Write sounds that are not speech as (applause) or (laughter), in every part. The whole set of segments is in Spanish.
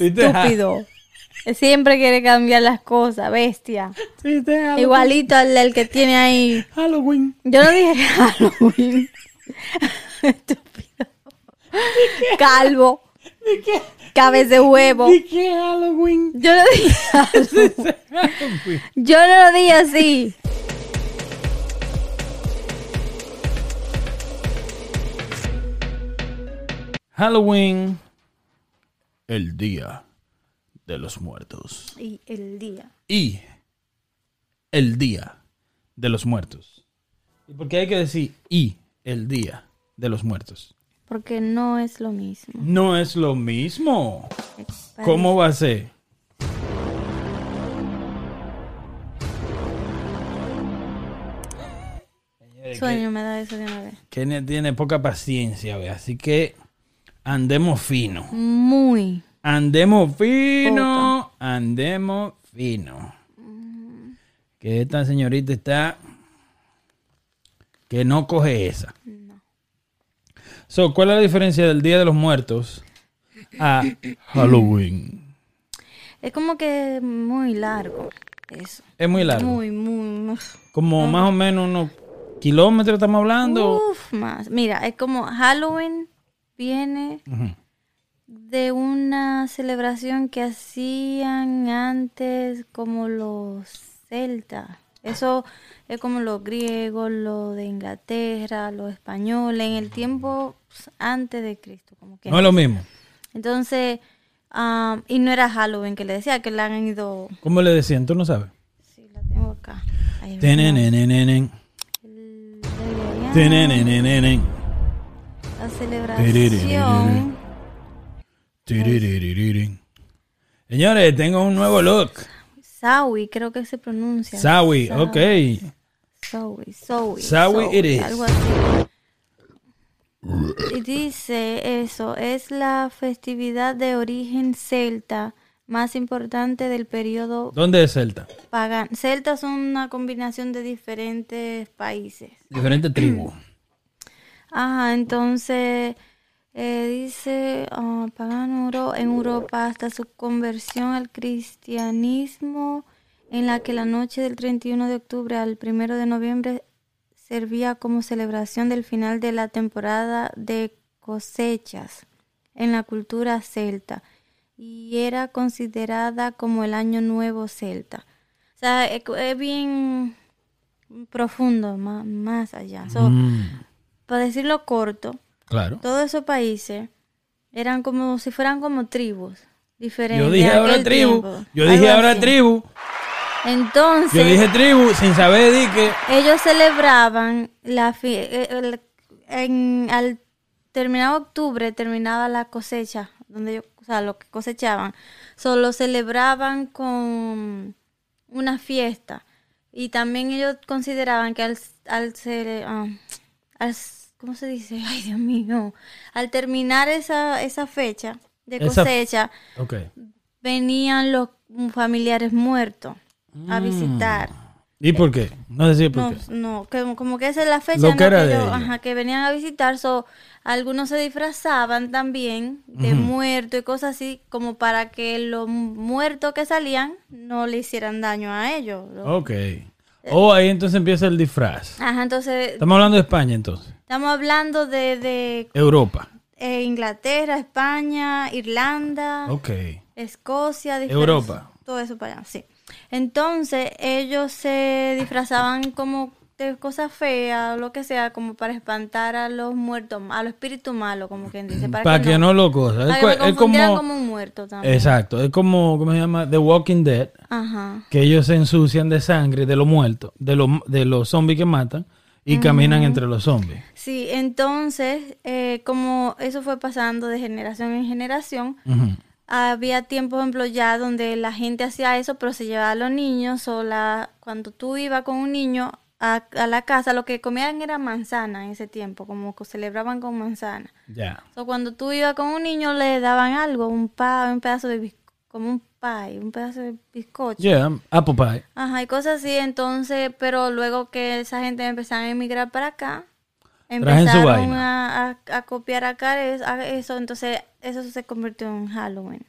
Estúpido. (laughs) Siempre quiere cambiar las cosas, bestia. Igualito al del que tiene ahí. Halloween. Yo no dije Halloween. (laughs) Estúpido. Calvo. ¿De qué? Cabeza de huevo. ¿De qué Halloween? Yo no dije. Halloween. (laughs) Yo no lo dije así. Halloween. El día de los muertos. Y el día. y el día de los muertos. ¿Y por qué hay que decir y el día de los muertos? Porque no es lo mismo. No es lo mismo. ¿Cómo va a ser? Sueño me da eso de una vez. Kenia tiene poca paciencia, ve, así que andemos fino. Muy. Andemos fino. Andemos fino. Que esta señorita está que no coge esa. So, ¿cuál es la diferencia del Día de los Muertos a Halloween? Es como que muy largo. Eso. Es muy largo. Muy, muy. Como más o menos unos kilómetros estamos hablando. Uf, más. Mira, es como Halloween viene de una celebración que hacían antes como los celtas. Eso es como los griegos, lo de Inglaterra, los españoles, en el tiempo pues, antes de Cristo. Como que No es lo mismo. Entonces, ah, y no era Halloween que le decía, que le han ido... ¿Cómo le decían? ¿Tú no sabes? Sí, la tengo acá. Ahí celebración. Señores, tengo un nuevo look. Sawi, creo que se pronuncia. Sawi, Sa- ok. Sawi, Sawi. Sawi it is. Algo así. Y dice eso, es la festividad de origen celta más importante del periodo ¿Dónde es Celta? pagano. Celtas son una combinación de diferentes países. Diferente tribu. Ajá, entonces eh, dice Euro- en Europa hasta su conversión al cristianismo, en la que la noche del 31 de octubre al 1 de noviembre servía como celebración del final de la temporada de cosechas en la cultura celta y era considerada como el año nuevo celta. O sea, es, bien profundo, más, más allá. Mm, para decirlo corto, claro. todos esos países eran como si fueran como tribus diferentes. Yo dije ahora tribu. tiempo. Yo dije ahora así. tribu. Entonces, Yo dije tribu sin saber de que. ellos celebraban la eh, el- en, al terminar octubre terminaba la cosecha, donde ellos, o sea, lo que cosechaban. Solo celebraban con una fiesta. Y también ellos consideraban que al, al ser, ah, al- ¿cómo se dice? (laughs) Ay, Dios mío. Al terminar esa, esa fecha de Esa- cosecha, venían los familiares muertos a Mm. visitar. ¿Y por qué? No decía por No, qué. no, que, como que esa es la fecha Lo que era que, de ellos. ajá, que venían a visitar. So, algunos se disfrazaban también de muerto y cosas así, como para que los muertos que salían no le hicieran daño a ellos. Lo- Ok. Oh, ahí entonces empieza el disfraz. Ajá, entonces Estamos hablando de España entonces. Estamos hablando de, de Europa. eh, Inglaterra, España, Irlanda. Ok. Escocia, Europa. Todo eso para allá, sí. Entonces, ellos se disfrazaban como de cosas feas o lo que sea, como para espantar a los muertos, a los espíritus malos, como quien dice. Para, Para que no lo cosa. para Es, que es como un muerto también. Exacto. Es como. ¿Cómo se llama? The Walking Dead. Ajá. Que ellos se ensucian de sangre de los muertos. De los, de los zombies que matan. Y caminan entre los zombies. Sí, entonces, eh, como eso fue pasando de generación en generación, había tiempo, por ejemplo, ya donde la gente hacía eso, pero se llevaba a los niños o la, cuando tú ibas con un niño a, a la casa, lo que comían era manzana en ese tiempo, como que celebraban con manzana. Ya. O cuando tú ibas con un niño le daban algo, un pa, un pedazo de como un pie, un pedazo de bizcocho. Yeah. Apple pie. Ajá, y cosas así, entonces, pero luego que esa gente empezaba a emigrar para acá, empezaron a, a- a copiar acá eso, entonces eso se convirtió en Halloween.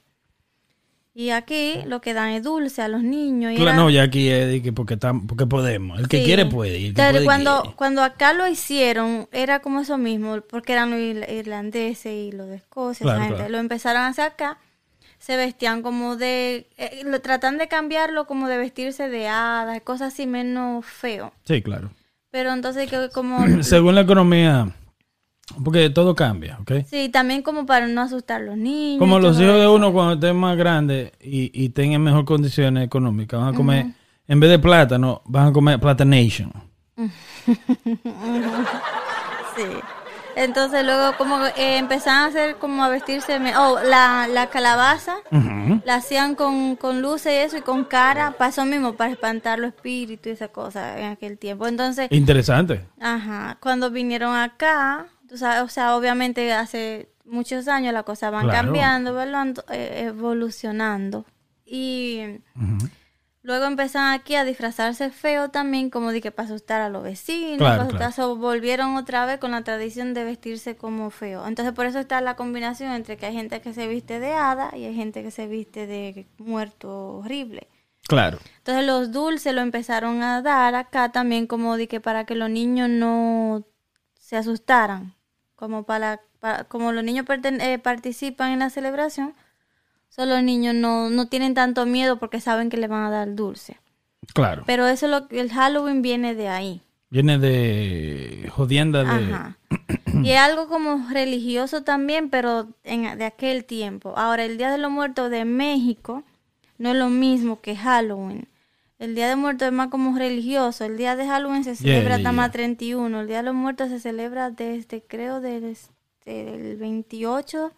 Y aquí lo que dan es dulce a los niños. y Claro, era- no, ya aquí es porque, tam- porque podemos. El que Sí. quiere puede. el que Entonces, puede, cuando, quiere. cuando acá lo hicieron, era como eso mismo, porque eran los ir- irlandeses y los de Escocia, Claro, esa gente. claro. Lo empezaron a hacer acá, se vestían como de, eh, lo, tratan de cambiarlo como de vestirse de hadas, cosas así menos feo. Sí, claro. Pero entonces que como, (clears throat) Según la economía, porque todo cambia, ¿ok? sí, también como para no asustar a los niños. Como los hijos de uno cuando estén más grandes y, y tengan mejor condiciones económicas, van a comer, en vez de plátano, van a comer Platanation. (laughs) Sí. Entonces luego como eh, empezaron a hacer como a vestirse, oh, la, la calabaza. La hacían con, con luces y eso y con cara, pasó mismo para espantar los espíritus y esa cosa en aquel tiempo. Entonces, Interesante. ajá, cuando vinieron acá, tú sabes, o sea, obviamente hace muchos años las cosas van Claro. cambiando. Eh, evolucionando. Y. luego empezaron aquí a disfrazarse feo también, como de que para asustar a los vecinos, Claro, volvieron otra vez con la tradición de vestirse como feo. Entonces por eso está la combinación entre que hay gente que se viste de hada y hay gente que se viste de muerto horrible. Claro. Entonces los dulces lo empezaron a dar acá también como de que para que los niños no se asustaran, como para, para- como los niños eh, participan en la celebración, solo los niños no, no tienen tanto miedo porque saben que le van a dar dulce. Claro. Pero eso es lo que el Halloween viene de ahí. Viene de jodienda de... Ajá. (clears throat) Y es algo como religioso también, pero en, de aquel tiempo. Ahora, el Día de los Muertos de México no es lo mismo que Halloween. El Día de Muertos es más como religioso. El Día de Halloween se celebra yeah, hasta más yeah. 31. El Día de los Muertos se celebra desde, creo, desde el 28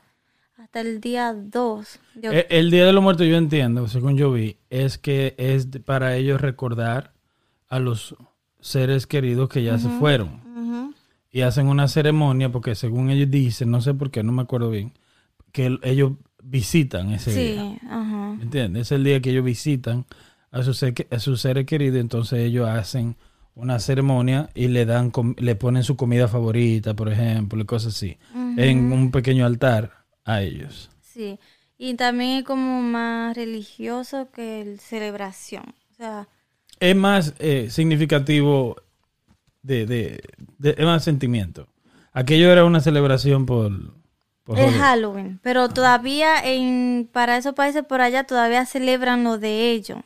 hasta el día 2 de Eh, El Día de los Muertos, yo entiendo, según yo vi, es que es para ellos recordar a los seres queridos que ya se fueron. Y hacen una ceremonia, porque según ellos dicen, no sé por qué, no me acuerdo bien, que el- ellos visitan ese día. Sí, ajá. ¿Me entiendes? Es el día que ellos visitan a sus, a sus seres queridos, entonces ellos hacen una ceremonia y le dan le ponen su comida favorita, por ejemplo, y cosas así, en un pequeño altar a ellos. Sí, y también es como más religioso que el celebración. O sea, Es más eh, significativo de, de, de- es más sentimiento. Aquello era una celebración por, por es. Halloween, pero todavía en para esos países por allá todavía celebran lo de ellos.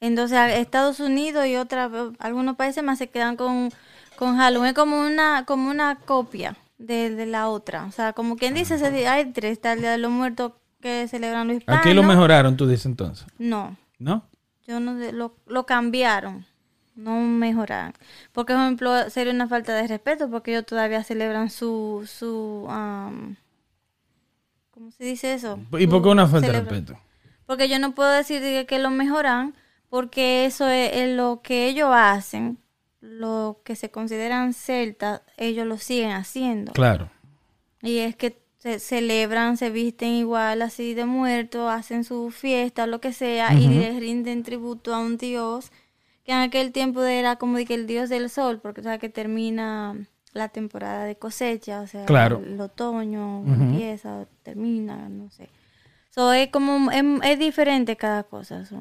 Entonces, Estados Unidos y otra, algunos países más se quedan con, con Halloween es como una como una copia de, de la otra. O sea, como quien dice, se di- hay tres, está el Día de los Muertos que celebran los hispanos. Aquí lo mejoraron, tú dices entonces, No, ¿no? Yo no lo, lo cambiaron, no mejoraron. Porque, por ejemplo, sería una falta de respeto porque ellos todavía celebran su, su, am, ¿cómo se dice eso? ¿Y por qué una falta de respeto? Porque yo no puedo decir de que lo mejoran porque eso es, es lo que ellos hacen, lo que se consideran celtas, ellos lo siguen haciendo. Claro. Y es que se celebran, se visten igual así de muertos, hacen su fiesta, lo que sea, y les rinden tributo a un dios que en aquel tiempo era como de que el dios del sol, porque o sea que termina la temporada de cosecha, o sea, Claro. el, otoño empieza, termina, no sé. So, es como, es, es diferente cada cosa. so.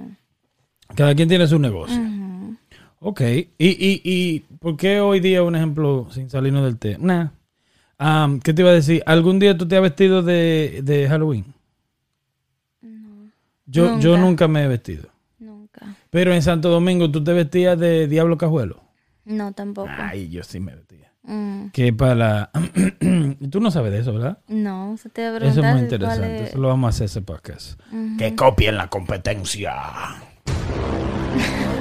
Cada quien tiene su negocio. Ok. ¿Y, y, ¿Y por qué hoy día, un ejemplo, sin salirnos del té? Nah. Am, ¿Qué te iba a decir? ¿Algún día tú te has vestido de, de Halloween? Yo, yo Nunca. nunca me he vestido. Nunca. Pero en Santo Domingo tú te vestías de Diablo Cajuelo. No, tampoco. Ay, yo sí me vestía. Mm. Que para... (clears throat) tú no sabes de eso, ¿verdad? No, se te Eso es muy interesante. es- Eso lo vamos a hacer ese podcast. Ujú. Que copien la competencia. (laughs)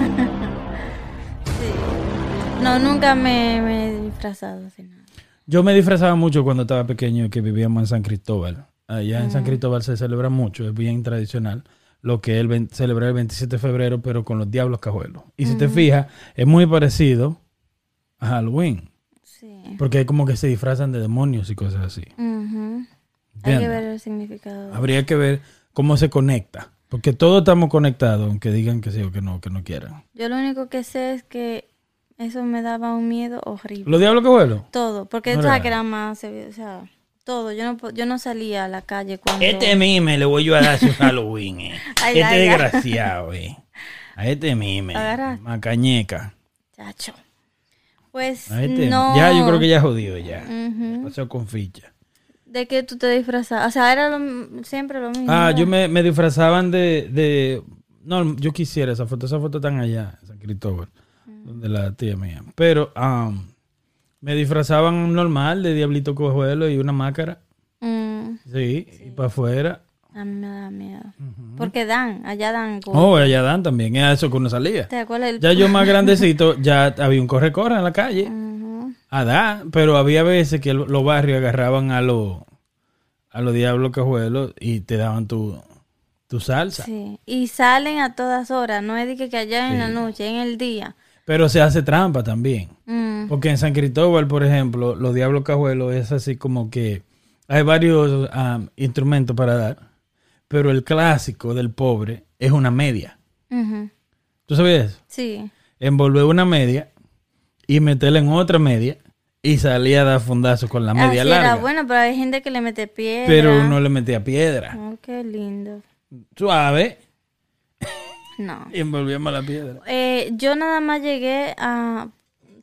No, nunca me, me he disfrazado así nada. Yo me disfrazaba mucho cuando estaba pequeño, que vivíamos en San Cristóbal. Allá en San Cristóbal se celebra mucho, es bien tradicional, lo que vein- celebrar el 27 de febrero, pero con los diablos cajuelos. Y si te fijas, es muy parecido a Halloween, Sí. porque es como que se disfrazan de demonios y cosas así. Hay que ver el significado. Habría que ver cómo se conecta, porque todos estamos conectados, aunque digan que sí o que no, que no quieran. Yo lo único que sé es que eso me daba un miedo horrible. ¿Los diablos cajuelos? Todo, porque No sabes que era más, o sea, todo. Yo no, yo no salía a la calle cuando... Este mime le voy yo a dar su (laughs) Halloween, eh. Ay, este ay, ay. desgraciado, eh. A este mime. Agarra. Macañeca. Chacho. Pues A este- no... Ya, yo creo que ya jodido ya. Ujú. Pasó con ficha. ¿De qué tú te disfrazabas? O sea, era lo- siempre lo mismo. Ah, ¿verdad? yo me, me disfrazaban de, de... No, yo quisiera esa foto. Esa foto están allá, en San Cristóbal, donde la tía mía. Pero am, me disfrazaban normal de Diablito Cojuelo y una máscara. Mm, Sí, y para afuera. a mí me da miedo. Porque dan, allá dan... como- Oh, allá dan también. Era eso que uno salía. ¿Te acuerdas? El... Ya yo (laughs) más grandecito, ya había un corre-corre en la calle. A dar, pero había veces que lo- los barrios agarraban a los a los diablos cajuelos y te daban tu, tu salsa. Sí. Y salen a todas horas. No es de que, que allá en la noche, en el día. Pero se hace trampa también. Mm, Porque en San Cristóbal, por ejemplo, los diablos cajuelos es así como que hay varios am, instrumentos para dar, pero el clásico del pobre es una media. ujú. ¿Tú sabías eso? Sí. Envolver una media y meterla en otra media y salía a dar fundazos con la media Así larga. era bueno, pero hay gente que le mete piedra. pero uno le metía piedra. Oh, qué lindo. Suave. No. Y envolvíamos la piedra. Eh, yo nada más llegué a...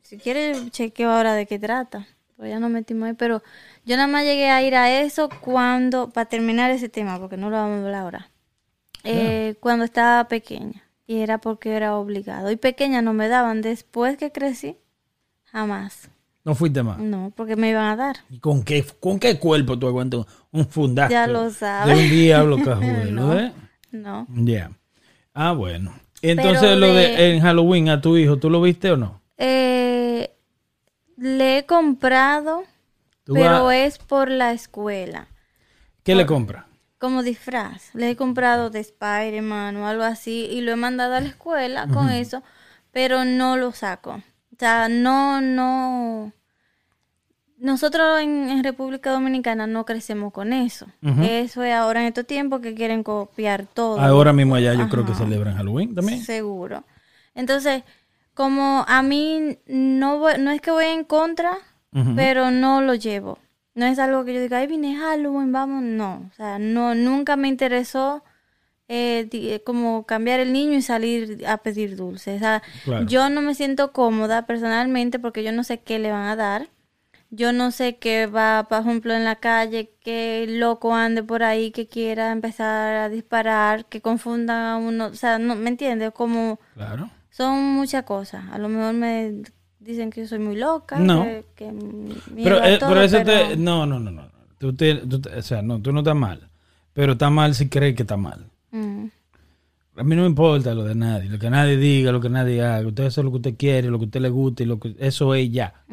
Si quieres, chequeo ahora de qué trata. Pues ya nos metimos ahí, pero yo nada más llegué a ir a eso cuando... Para terminar ese tema, porque no lo vamos a hablar ahora. Eh, Cuando estaba pequeña. Y era porque era obligado. Y pequeña no me daban. Después que crecí, jamás. No fuiste más. No, porque me iban a dar. ¿Y con qué, con qué cuerpo tú aguantas un fundazo? Ya lo sabes. De un diablo (laughs) cajuelo, No. ¿eh? No. Ya. Ah, bueno. Entonces, Pero lo de de- en Halloween a tu hijo, ¿tú lo viste o no? Eh, le he comprado, ¿Tú pero vas- es por la escuela. ¿Qué le compras? Como disfraz. Le he comprado de Spider-Man o algo así y lo he mandado a la escuela con eso, pero no lo saco. O sea, no, no. Nosotros en, en República Dominicana no crecemos con eso. Eso es ahora en estos tiempos que quieren copiar todo. Ahora mismo allá yo creo que celebran Halloween también. Seguro. Entonces, como a mí no, voy- no es que voy en contra, pero no lo llevo. No es algo que yo diga, ay, vine Halloween, vamos. No, o sea, no, nunca me interesó eh, eh, como cambiar el niño y salir a pedir dulces. O sea, Claro. yo no me siento cómoda personalmente porque yo no sé qué le van a dar. Yo no sé qué va, por ejemplo, en la calle, que loco ande por ahí, que quiera empezar a disparar, que confunda a uno. O sea, no, ¿me entiendes? Como Claro. son muchas cosas. A lo mejor me dicen que yo soy muy loca, No. que, que Pero, eh, todo, pero eso pero- te... No, no, no, no. Tú te- tú te- o sea, no, tú no estás mal. Pero está mal si crees que está mal. Mm, A mí no me importa lo de nadie. Lo que nadie diga, lo que nadie haga. Usted hace lo que usted quiere, lo que usted le guste. Lo que, eso es ya.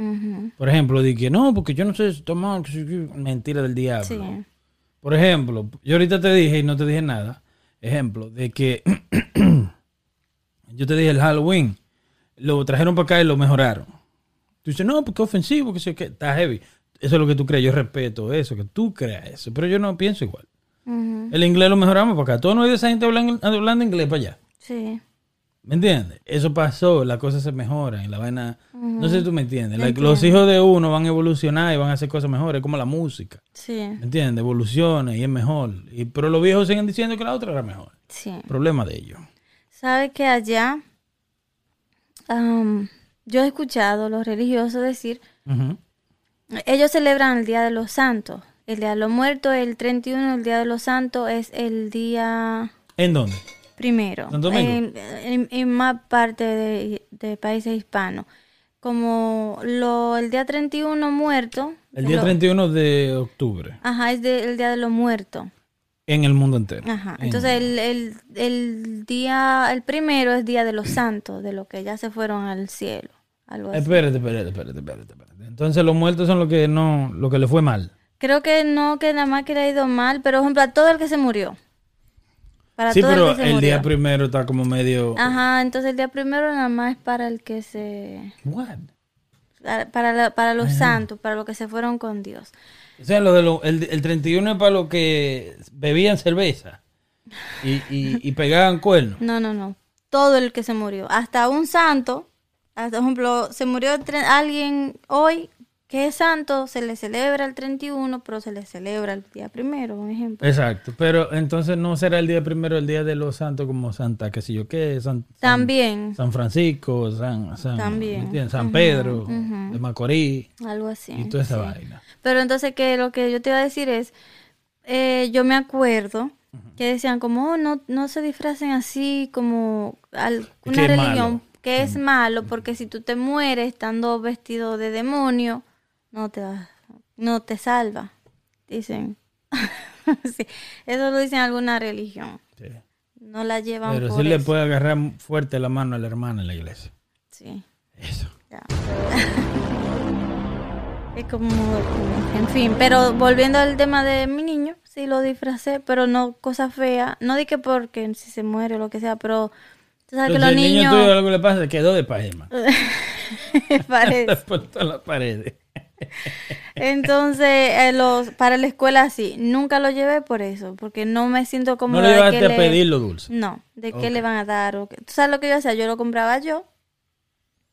Por ejemplo, di que no, porque yo no sé si que si- Mentira del diablo. Sí. Por ejemplo, yo ahorita te dije y no te dije nada. Ejemplo, de que (clears throat) yo te dije el Halloween, lo trajeron para acá y lo mejoraron. Tú dices, no, porque es ofensivo, que sé qué, está heavy. Eso es lo que tú crees, yo respeto eso, que tú creas eso, pero yo no pienso igual. El inglés lo mejoramos para acá. Tú no hay de esa gente hablando, hablando inglés para allá. Sí. ¿Me entiendes? Eso pasó, las cosas se mejoran y la vaina... No sé si tú me entiendes. Los hijos de uno van a evolucionar y van a hacer cosas mejores, como la música. Sí. ¿Me entiendes? Evoluciona y es mejor. Y, pero los viejos siguen diciendo que la otra era mejor. Sí. Problema de ellos. ¿Sabe que allá am, yo he escuchado los religiosos decir, ellos celebran el Día de los Santos. El Día de los Muertos, el 31, el Día de los Santos es el día ¿En dónde? primero. En, en- en más parte de, de países hispanos. Como lo, el día 31 muerto. El día lo- 31 de octubre. Ajá, es de- el Día de los Muertos. En el mundo entero. Ajá. En- Entonces el, el, el día, el primero es Día de los Santos, de los que ya se fueron al cielo. Algo así. Espérate, espérate, espérate, espérate, espérate. Entonces los muertos son los que no, lo que le fue mal. Creo que no, que nada más que le ha ido mal, pero por ejemplo a todo el que se murió. Para sí, todo pero el que se el murió. día primero está como medio. Ajá, entonces el día primero nada más es para el que se... What? Para, para, la- para los santos, para los que se fueron con Dios. O sea, lo de lo- el, el 31 es para los que bebían cerveza y, y, y pegaban (laughs) cuernos. No, no, no. Todo el que se murió. Hasta un santo, hasta, por ejemplo, se murio tre- alguien hoy, que es santo, se le celebra el 31, pero se le celebra el día primero, por ejemplo. Exacto, pero entonces no será el día primero el día de los santos como Santa, qué sé yo qué, San, También, San Francisco, San, San, También. San Pedro, de Macorís algo así. y toda esa sí. vaina. Pero entonces que lo que yo te iba a decir es, eh, yo me acuerdo que decían como, oh, no, no se disfracen así como al- Que una religión malo. que es malo, porque si tú te mueres estando vestido de demonio, no te va- no te salva, dicen. (laughs) Sí, eso lo dicen alguna religión. Sí. No la llevan Pero por sí le eso. puede agarrar fuerte la mano a la hermana en la iglesia. Sí, Eso. ya. (laughs) Es como, en fin, pero volviendo al tema de mi niño, sí lo disfracé, pero no cosa fea, no di que porque si se muere o lo que sea, pero tú sabes que los el niño niños tuyo algo le pasa, quedó de pajema. (laughs) parece. Las paredes. Entonces, eh, los para la escuela sí, nunca lo llevé por eso, porque no me siento No cómoda le llevaste a le- pedir lo dulce. No, de qué le van a dar o qué. ¿Tú sabes lo que yo hacía? Yo lo compraba yo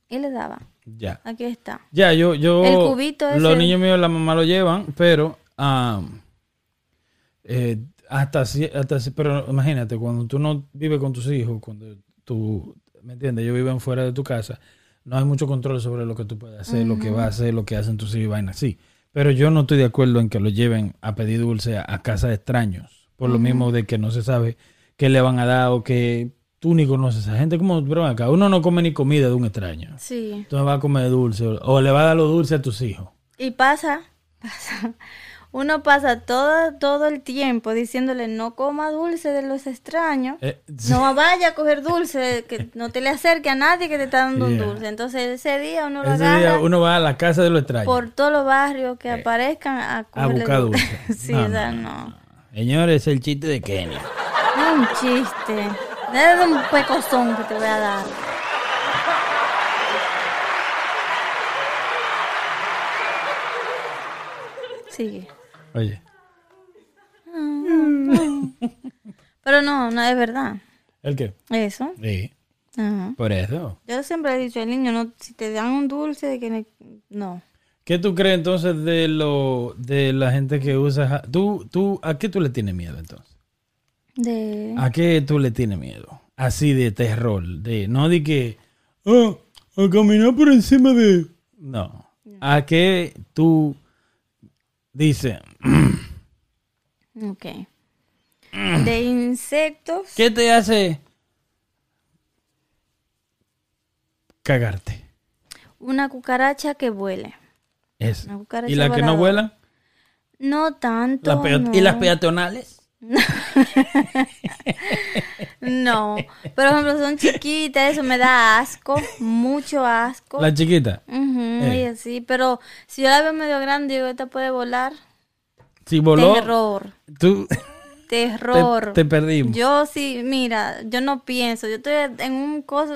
y le daba. Ya. Aquí está. Ya, yo, yo. El cubito Los ese. niños míos, la mamá lo llevan, pero. am, eh, hasta, hasta Pero imagínate, cuando tú no vives con tus hijos, cuando tú. ¿Me entiendes? Ellos viven fuera de tu casa, no hay mucho control sobre lo que tú puedes hacer, lo que vas a hacer, lo que hacen tus hijos y vainas así. Pero yo no estoy de acuerdo en que lo lleven a pedir dulce a, a casa de extraños. Por lo mismo de que no se sabe qué le van a dar o que tú ni conoces a esa gente. Como, bro, acá uno no come ni comida de un extraño. Sí. Entonces va a comer dulce o, o le va a dar lo dulce a tus hijos. Y pasa, (laughs) pasa. Uno pasa todo, todo el tiempo diciéndole no coma dulce de los extraños. Eh. No vaya a coger dulce, que no te le acerque a nadie que te está dando un dulce. Entonces ese día uno lo Ese día uno va a la casa de los extraños por todos los barrios que aparezcan a, a buscar dulce. (laughs) sí, No, o sea, no, no. Señores, es el chiste de Kenia. No es un chiste. Es un pecozón que te voy a dar. Sigue. Oye, (laughs) Pero no, no es verdad. ¿el qué? Eso. Sí, Ajá. por eso. Yo siempre he dicho al niño, no, si te dan un dulce, de que ne- no. ¿Qué tú crees entonces de lo de la gente que usa? ¿Tú, tú, ¿A qué tú le tienes miedo entonces? De... ¿A qué tú le tienes miedo? Así de terror, de no de que ah, a caminar por encima de no. ¿A qué tú dices? (clears throat) Ok. De insectos. ¿Qué te hace cagarte? Una cucaracha que vuele. Una cucaracha ¿Y las que no voladora. vuelan? No tanto. No. ¿Y las peatonales? (laughs) No. Por ejemplo, son chiquitas, eso me da asco, mucho asco. La chiquita. Ujú, Eh. y así, pero si yo la veo medio grande, digo, esta puede volar. Si voló, Terror, tú (laughs) terror. te, te perdimos. Yo sí, mira, yo no pienso, yo estoy en un coso,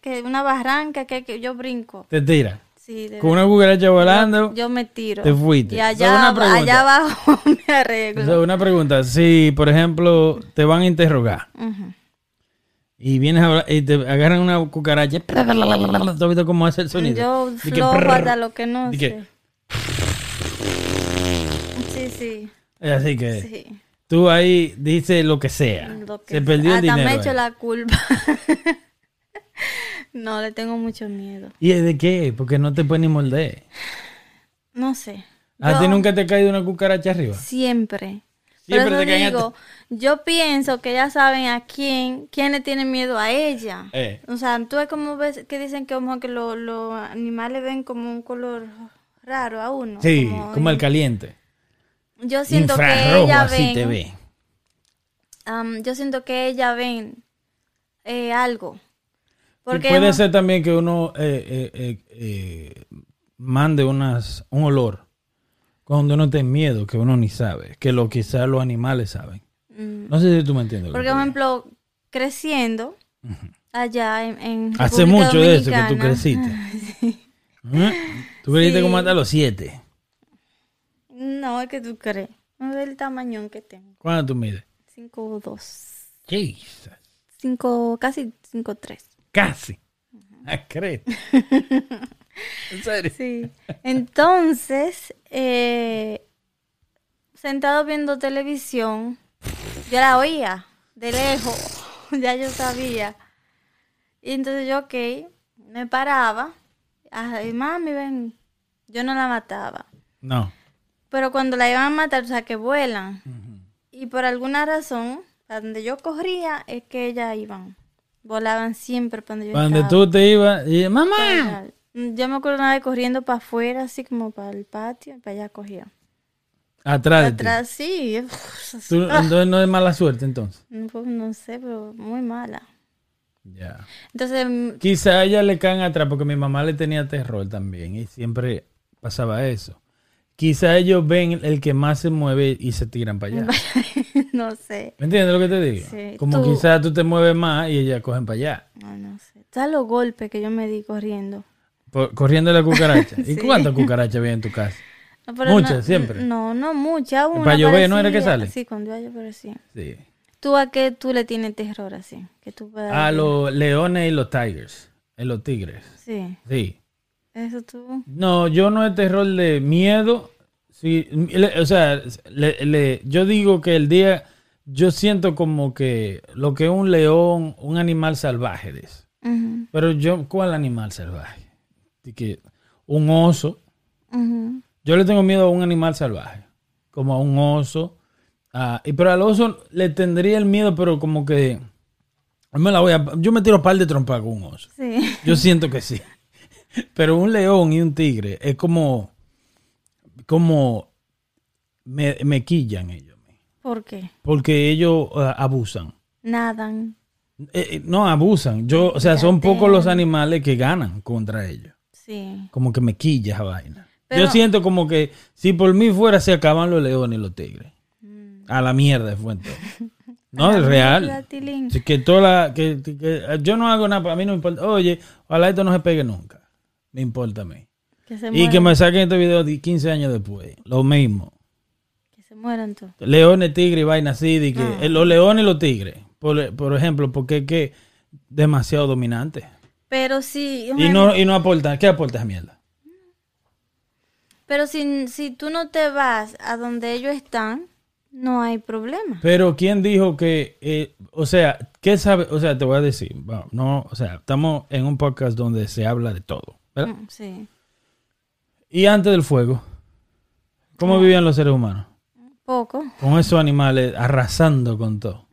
que una barranca que, que yo brinco. Te tira. Sí, Con una cucaracha volando. Yo me tiro. Te fuiste. Y allá, allá abajo (laughs) me arreglo. Una pregunta. Si, por ejemplo, te van a interrogar y vienes a hablar- y te agarran una cucaracha, (laughs) ¿tú has visto cómo hace el sonido? Yo flojo hasta lo que no sé. Sí, sí, Así que sí. tú ahí dices lo que sea. Lo que Se perdió el hasta dinero. me echo ahí. la culpa. (laughs) no, le tengo mucho miedo. ¿Y de qué? Porque no te puedes ni morder. No sé. ¿A ti nunca te ha caído una cucaracha arriba? Siempre. Siempre te caen digo, yo pienso que ya saben a quién, quién le tiene miedo a ella. Eh. O sea, tú ves como ves que dicen que como que lo- los animales ven como un color raro a uno. Sí, como, el en- caliente. Yo siento que ella así ven, te ve. yo siento que ella ven eh, algo. Y puede ser también que uno eh, eh, eh, eh, mande unas, un olor cuando uno tiene miedo, que uno ni sabe, que lo quizás los animales saben. Mm, No sé si tú me entiendes. por ejemplo, creciendo allá en. Hace mucho de eso que tú creciste. (laughs) ¿Eh? Tú creciste Sí. como hasta los siete. No, es que tú crees. No es el tamañón que tengo. ¿Cuánto tú mides? 5'2". Jesus. 5, casi 5'3". Casi. Ah. (laughs) ¿En serio? Sí. Entonces, eh, sentado viendo televisión, yo la oía de lejos, (laughs) ya yo sabía. Y entonces yo, ok, me paraba. Ay, mami, ven. Yo no la mataba. No. Pero cuando la iban a matar, o sea, que vuelan. Y por alguna razón, a donde yo corría, es que ellas iban. Volaban siempre cuando yo Cuando tú te ibas y mamá. Yo me acuerdo una vez corriendo para afuera, así como para el patio, y para allá cogía. Atrás de ti. Atrás, sí. (laughs) Tú- entonces no es mala suerte entonces. No, pues, no sé, pero muy mala. Ya. Entonces, mm, Quizá a ella le caen atrás porque mi mamá le tenía terror también y siempre pasaba eso. Quizá ellos ven el que más se mueve y se tiran para allá. (laughs) no sé. ¿Me entiendes lo que te digo? Sí, Como tú- quizá tú te mueves más y ellas cogen para allá. No, no sé. ¿Sabes los golpes que yo me di corriendo? Por- corriendo la cucaracha. (laughs) ¿Y cuántas cucarachas había en tu casa? No, Muchas, no- siempre. No, no muchas. Una para llover, ¿no era que sale? Sí, cuando iba a llover, sí. Sí. ¿Tú a qué tú le tienes terror así? Que tú A los leones y los tigers. En los tigres. Sí. Sí. Eso tú. No, yo no es terror de miedo. Sí, le- o sea, le- le- yo digo que el día, yo siento como que lo que es un león, un animal salvaje eso. Ujú, Pero yo, ¿cuál animal salvaje? De que un oso. Yo le tengo miedo a un animal salvaje, como a un oso. ah, y pero al oso le tendría el miedo, pero como que me la voy a, yo me tiro par de trompa con un oso. Sí. Yo siento que sí. (laughs) Pero un león y un tigre es como, como me, me quillan ellos. ¿Por qué? Porque ellos ah, abusan. Nadan. Eh, eh, no abusan. Yo, o sea, son pocos los animales que ganan contra ellos. Sí. Como que me quilla esa vaina. Pero- Yo siento como que si por mí fuera se acaban los leones y los tigres. A la mierda fue todo. (laughs) No, es real. Que toda la, que, que- yo no hago nada, a mí no me importa. Oye, ojalá esto no se pegue nunca. Me importa a mí. Que se Y que me saquen este video de 15 años después. Lo mismo. Que se mueran todos. Leones, tigres y vaina así. De que, Ah. eh, los leones y los tigres. Por, por ejemplo, porque es que demasiado dominante. Pero si. Y no, y no aporta. ¿Qué aporta esa mierda? Pero si, si tú no te vas a donde ellos están, no hay problema. Pero ¿quién dijo que, eh, o sea, qué sabe? O sea, te voy a decir, bueno, no, o sea, estamos en un podcast donde se habla de todo, ¿verdad? Mm, Sí. Y antes del fuego, ¿cómo vivían los seres humanos? Poco. Con esos animales arrasando con todo.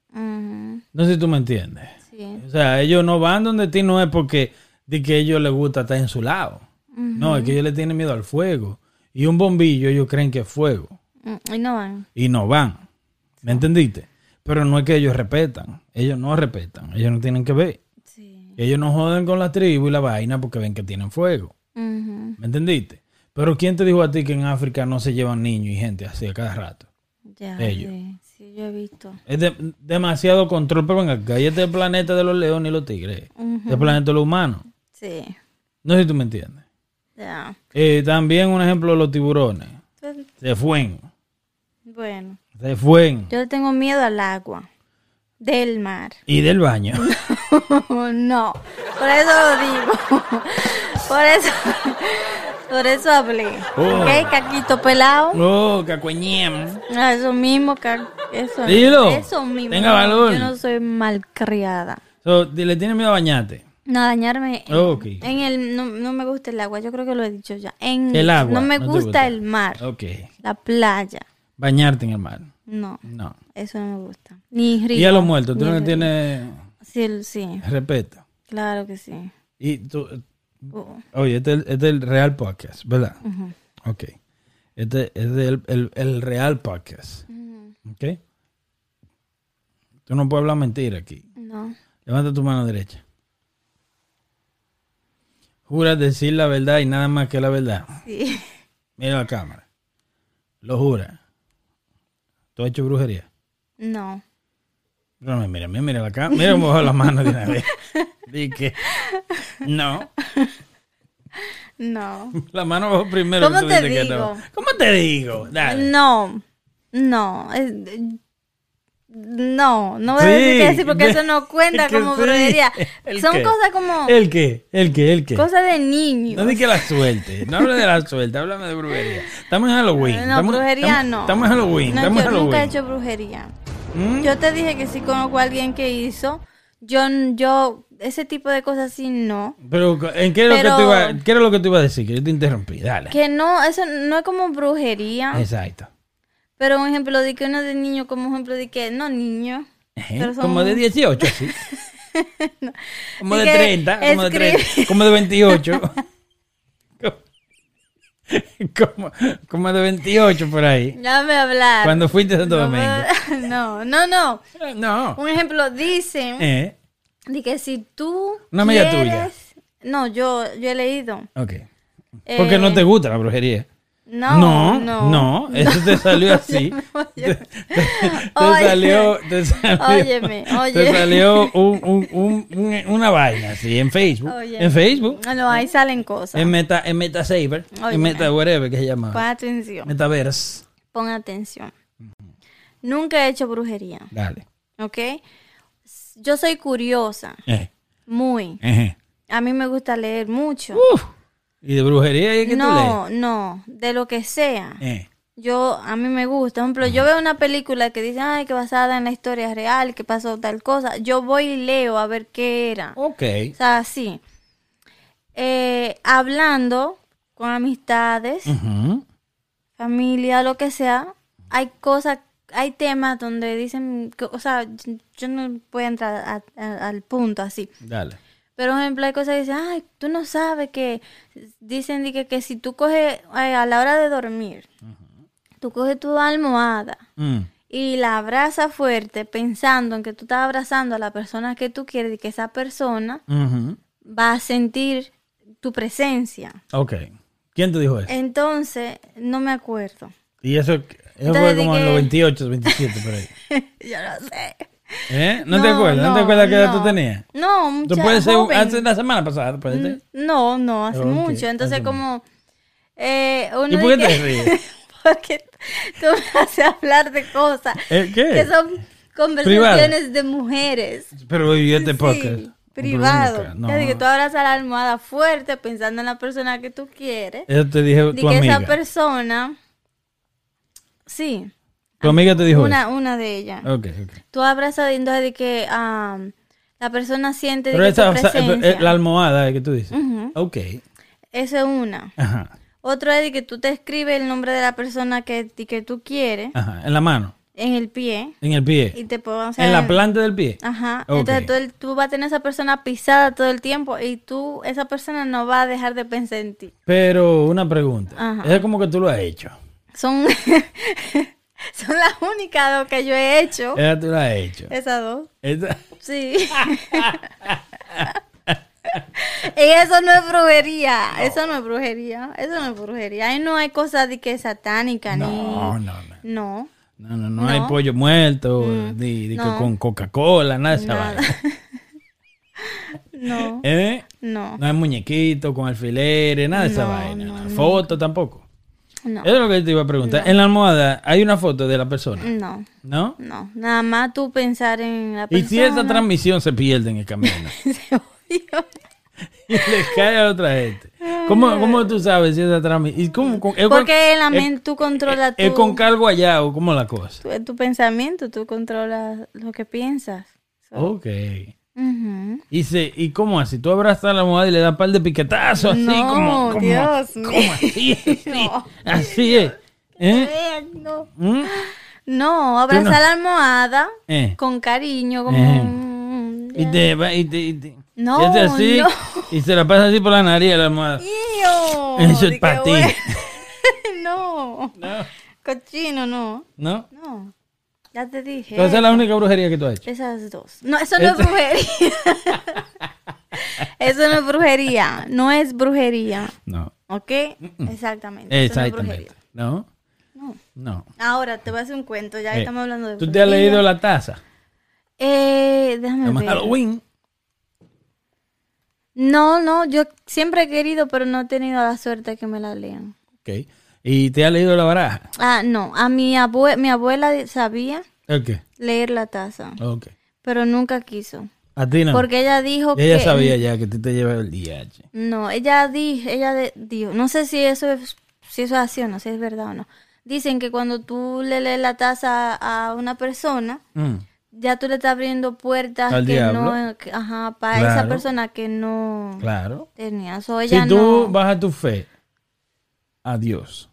No sé si tú me entiendes. Sí. O sea, ellos no van donde ti no es porque de que a ellos les gusta estar en su lado. No, es que ellos le tienen miedo al fuego. Y un bombillo ellos creen que es fuego. Mm, Y no van. y no van. ¿Me entendiste? Pero no es que ellos respetan. Ellos no respetan. Ellos no tienen que ver. Sí. Ellos no joden con la tribu y la vaina porque ven que tienen fuego. ¿Me entendiste? Pero ¿quién te dijo a ti que en África no se llevan niños y gente así a cada rato? Ya. Ellos. Sí. Sí, yo he visto. Es de- demasiado control. Pero venga, acá, este es el planeta de los leones y los tigres. Ujú, Este es el planeta de los humanos. Sí. No sé si tú me entiendes. Ya. Eh, también un ejemplo, los tiburones. Entonces, Se fueron. Bueno. Se fueron. Yo tengo miedo al agua. Del mar. Y del baño. (laughs) no. Por eso lo digo. (laughs) Por eso. Por eso hablé. Oh. ¿Ok? Caquito pelado. Oh, cacueñem. Ah, Eso mismo, ca- eso, Dilo. eso mismo. Tenga valor. Yo no soy malcriada. So, ¿Le tienes miedo a bañarte? No, dañarme. en-. En el, no, no me gusta el agua, yo creo que lo he dicho ya. En, El agua, No me no gusta, gusta. el mar, Ok. la playa. Bañarte en el mar. No, No. eso no me gusta. Ni río. Y a los muertos, tú no tienes Sí, sí, respeto. claro que sí. Y tú, Oh, oye, este es el, este es el Real Podcast, ¿verdad? ujú, Ok. Este es el, el, el Real Podcast. ujú. ¿Ok? Tú no puedes hablar mentira aquí. No, Levanta tu mano derecha. Jura decir la verdad y nada más que la verdad. sí. Mira la cámara. Lo jura. ¿Tú has hecho brujería? No, No, mira, mira, mira la cámara. Mira cómo bajo la mano de una vez. (laughs) Di que no. no. La mano bajo primero. ¿Cómo te digo? no. ¿Cómo te digo? Dale. No, no. es- No, no voy a decir que sí porque (laughs) eso no cuenta que como sí. brujería. ¿El Son qué? cosas como ¿El qué? ¿El qué? ¿El qué? cosas de niños. No di que la suelte. No hable de la suerte, háblame de brujería. Estamos en Halloween. No, estamos, brujería estamos- no. Estamos en Halloween. No, estamos yo Halloween. nunca he hecho brujería. ¿Mm? Yo te dije que sí conozco a alguien que hizo. Yo, yo, ese tipo de cosas sí no. Pero, ¿en qué, es lo que tú iba, qué era lo que tú ibas a decir? Que yo te interrumpí. Dale. Que no, eso no es como brujería. Exacto. Pero un ejemplo de que uno de niño, como un ejemplo de que no niño. Ajá. Pero son- Como de 18, así. (laughs) Como de que 30, como de escribe- 30, como de 28. (laughs) (laughs) como, como de 28 por ahí. Déjame hablar. Cuando fuiste a Santo no, Domingo. me- no, no, no. No. Un ejemplo dice Eh, de que si tú Una amiga quieres- No, yo, yo he leído. ok. Porque no Eh, te gusta la brujería. No, No, no. no, eso te salió (laughs) así. te, te- te (laughs) salió, te (laughs) salió, Óyeme, oye. te salió un, un- un- un- una vaina así en Facebook. En Facebook. No, ahí salen cosas. En Meta, en MetaSaver. Óyeme. En Meta whatever que se llama. Pon atención. Metaverse. Pon atención. Nunca he hecho brujería, Dale. ¿ok? Yo soy curiosa, Eh, muy. ejé. A mí me gusta leer mucho. Uf. Y de brujería y que no, no, de lo que sea. Eh. Yo, a mí me gusta. Por ejemplo, yo veo una película que dice, ay, que basada en la historia real, que pasó tal cosa. Yo voy y leo a ver qué era. Ok. O sea, sí. Eh, hablando con amistades, familia, lo que sea, hay cosas, hay temas donde dicen, que- o sea, yo no voy a entrar a- a- al punto así. Dale. Pero, por ejemplo, hay cosas que dicen, ay, tú no sabes que dicen que, que si tú coges a la hora de dormir, tú coges tu almohada Mm. y la abrazas fuerte pensando en que tú estás abrazando a la persona que tú quieres y que esa persona va a sentir tu presencia. Ok. ¿Quién te dijo eso? Entonces, no me acuerdo. Y eso, eso Entonces fue como en los 28, 27 por ahí. (laughs) Yo no sé. ¿Eh? ¿No, te acuerdas? ¿No, te acuerdas qué edad tú no. tenías? No, mucha, Tú puedes ser joven. hace la semana pasada, puede ser. No, no, hace Ok, mucho. Entonces, hace como... Eh, uno ¿Y por qué te ríes? (laughs) Porque tú me haces hablar de cosas ¿Eh, qué? que son conversaciones de mujeres. Pero y este Sí, podcast. privado. Ven acá, No. Que tú abrazas la almohada fuerte pensando en la persona que tú quieres. Eso te dije tu que amiga. esa persona... Sí, Tu amiga te dijo una, una de ellas. eso. Ok, ok. Tú abrazas entonces de que la persona siente de Pero que esa, o sea, presencia. eh, la almohada que tú dices. Ok. Esa es una. Ajá. Otro es de que tú te escribes el nombre de la persona que, que tú quieres Ajá. En la mano. en el pie En el pie. y te puedo, o sea, en la planta del pie. Ajá. Ok. Entonces tú, el- tú vas a tener esa persona pisada todo el tiempo y tú, esa persona no va a dejar de pensar en ti. Pero una pregunta. Ajá. Es como que tú lo has hecho. Son, (laughs) son las únicas dos que yo he hecho. Esa tú lo has hecho. Esas dos. Esa- Sí. (laughs) y eso no es brujería. Eso no es brujería. Eso no es brujería. Ahí no hay cosas de que satánica No, ni. no, no. No. No, no, no, hay pollo muerto, ni, ni con Coca-Cola, nada de esa vaina. (laughs) No. ¿Eh? No. No hay muñequitos con alfileres, nada de esa vaina. Foto tampoco. No. Eso es lo que te iba a preguntar. En la almohada hay una foto de la persona, No. ¿no? No. Nada más tú pensar en la Y persona. si esa transmisión se pierde en el camino (laughs) se jodió. (laughs) y le cae a otra gente. ¿Cómo, cómo tú sabes si esa transmisión? ¿Y cómo, Porque en la mente tú controlas ¿Es con cargo allá o cómo la cosa? tu, tu pensamiento, tú controlas lo que piensas. So, Ok. Ujú. Y, se, ¿Y cómo así? Tú abrazas la almohada y le das un par de piquetazos así No, como... como Dios ¿Cómo mío. así? (laughs) Así, No. así es. ¿Eh? No. ¿Mm? No, abrazar no? la almohada Eh. con cariño, como... Eh. Y te y te, y te- No, y así no. y se la pasa así por la nariz a la almohada. Eso es Di pa' que ti. (laughs) no, No, cochino, no. no. No, ya te dije. Entonces esa es la única brujería que tú has hecho. Esas dos. No, eso no es Este- brujería. (laughs) eso no es brujería. No es brujería. No. ¿Ok? Exactamente. brujería. Exactamente. No. No. No. Ahora te voy a hacer un cuento. Ya Eh, estamos hablando de ¿Tú te has brujería. leído la taza? Eh, déjame ver. Halloween. No, no, yo siempre he querido, pero no he tenido la suerte de que me la lean. Ok. ¿Y te has leído la baraja? Ah, no, a mi abue mi abuela sabía ¿El qué? leer la taza, Ok. pero nunca quiso. A ti no. Porque ella dijo ella que... sabía ya que tú te llevas el DH. No, ella di, ella dijo, no sé si eso es, si eso es así o no, si es verdad o no. Dicen que cuando tú le lees la taza a una persona, Mm. ya tú le estás abriendo puertas Al que diablo. no, que- ajá, para esa persona que no Claro. tenía. So, Si ella tú no. bajas tu fe a Dios,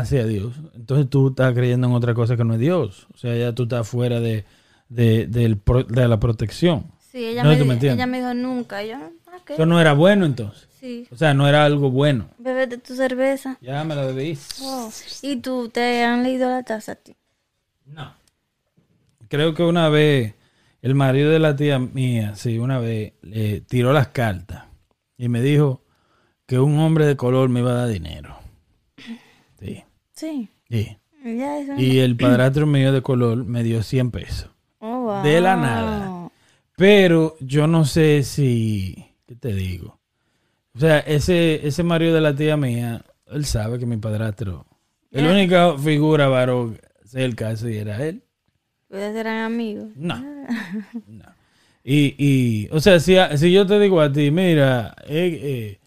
hacia Dios, entonces tú estás creyendo en otra cosa que no es Dios. O sea, ya tú estás fuera de, de, de la protección. Sí, ella, No, me, me ella me dijo nunca. Yo, "Ah, Eso no era bueno entonces. sí, O sea, no era algo bueno. bebé tu cerveza. Ya me la bebí. Y tú, ¿te han leído la taza a ti? No. Creo que una vez el marido de la tía mía, sí, una vez le tiró las cartas y me dijo que un hombre de color me iba a dar dinero. Sí. Y el padrastro mío de color me dio 100 pesos. Oh, wow. de la nada. Pero yo no sé si, ¿qué te digo? O sea, ese, ese marido de la tía mía, él sabe que mi padrastro, la única figura varón cerca sí era él. Ustedes eran amigos. No. (laughs) no. Y, y, o sea, si, si yo te digo a ti, mira, eh, eh,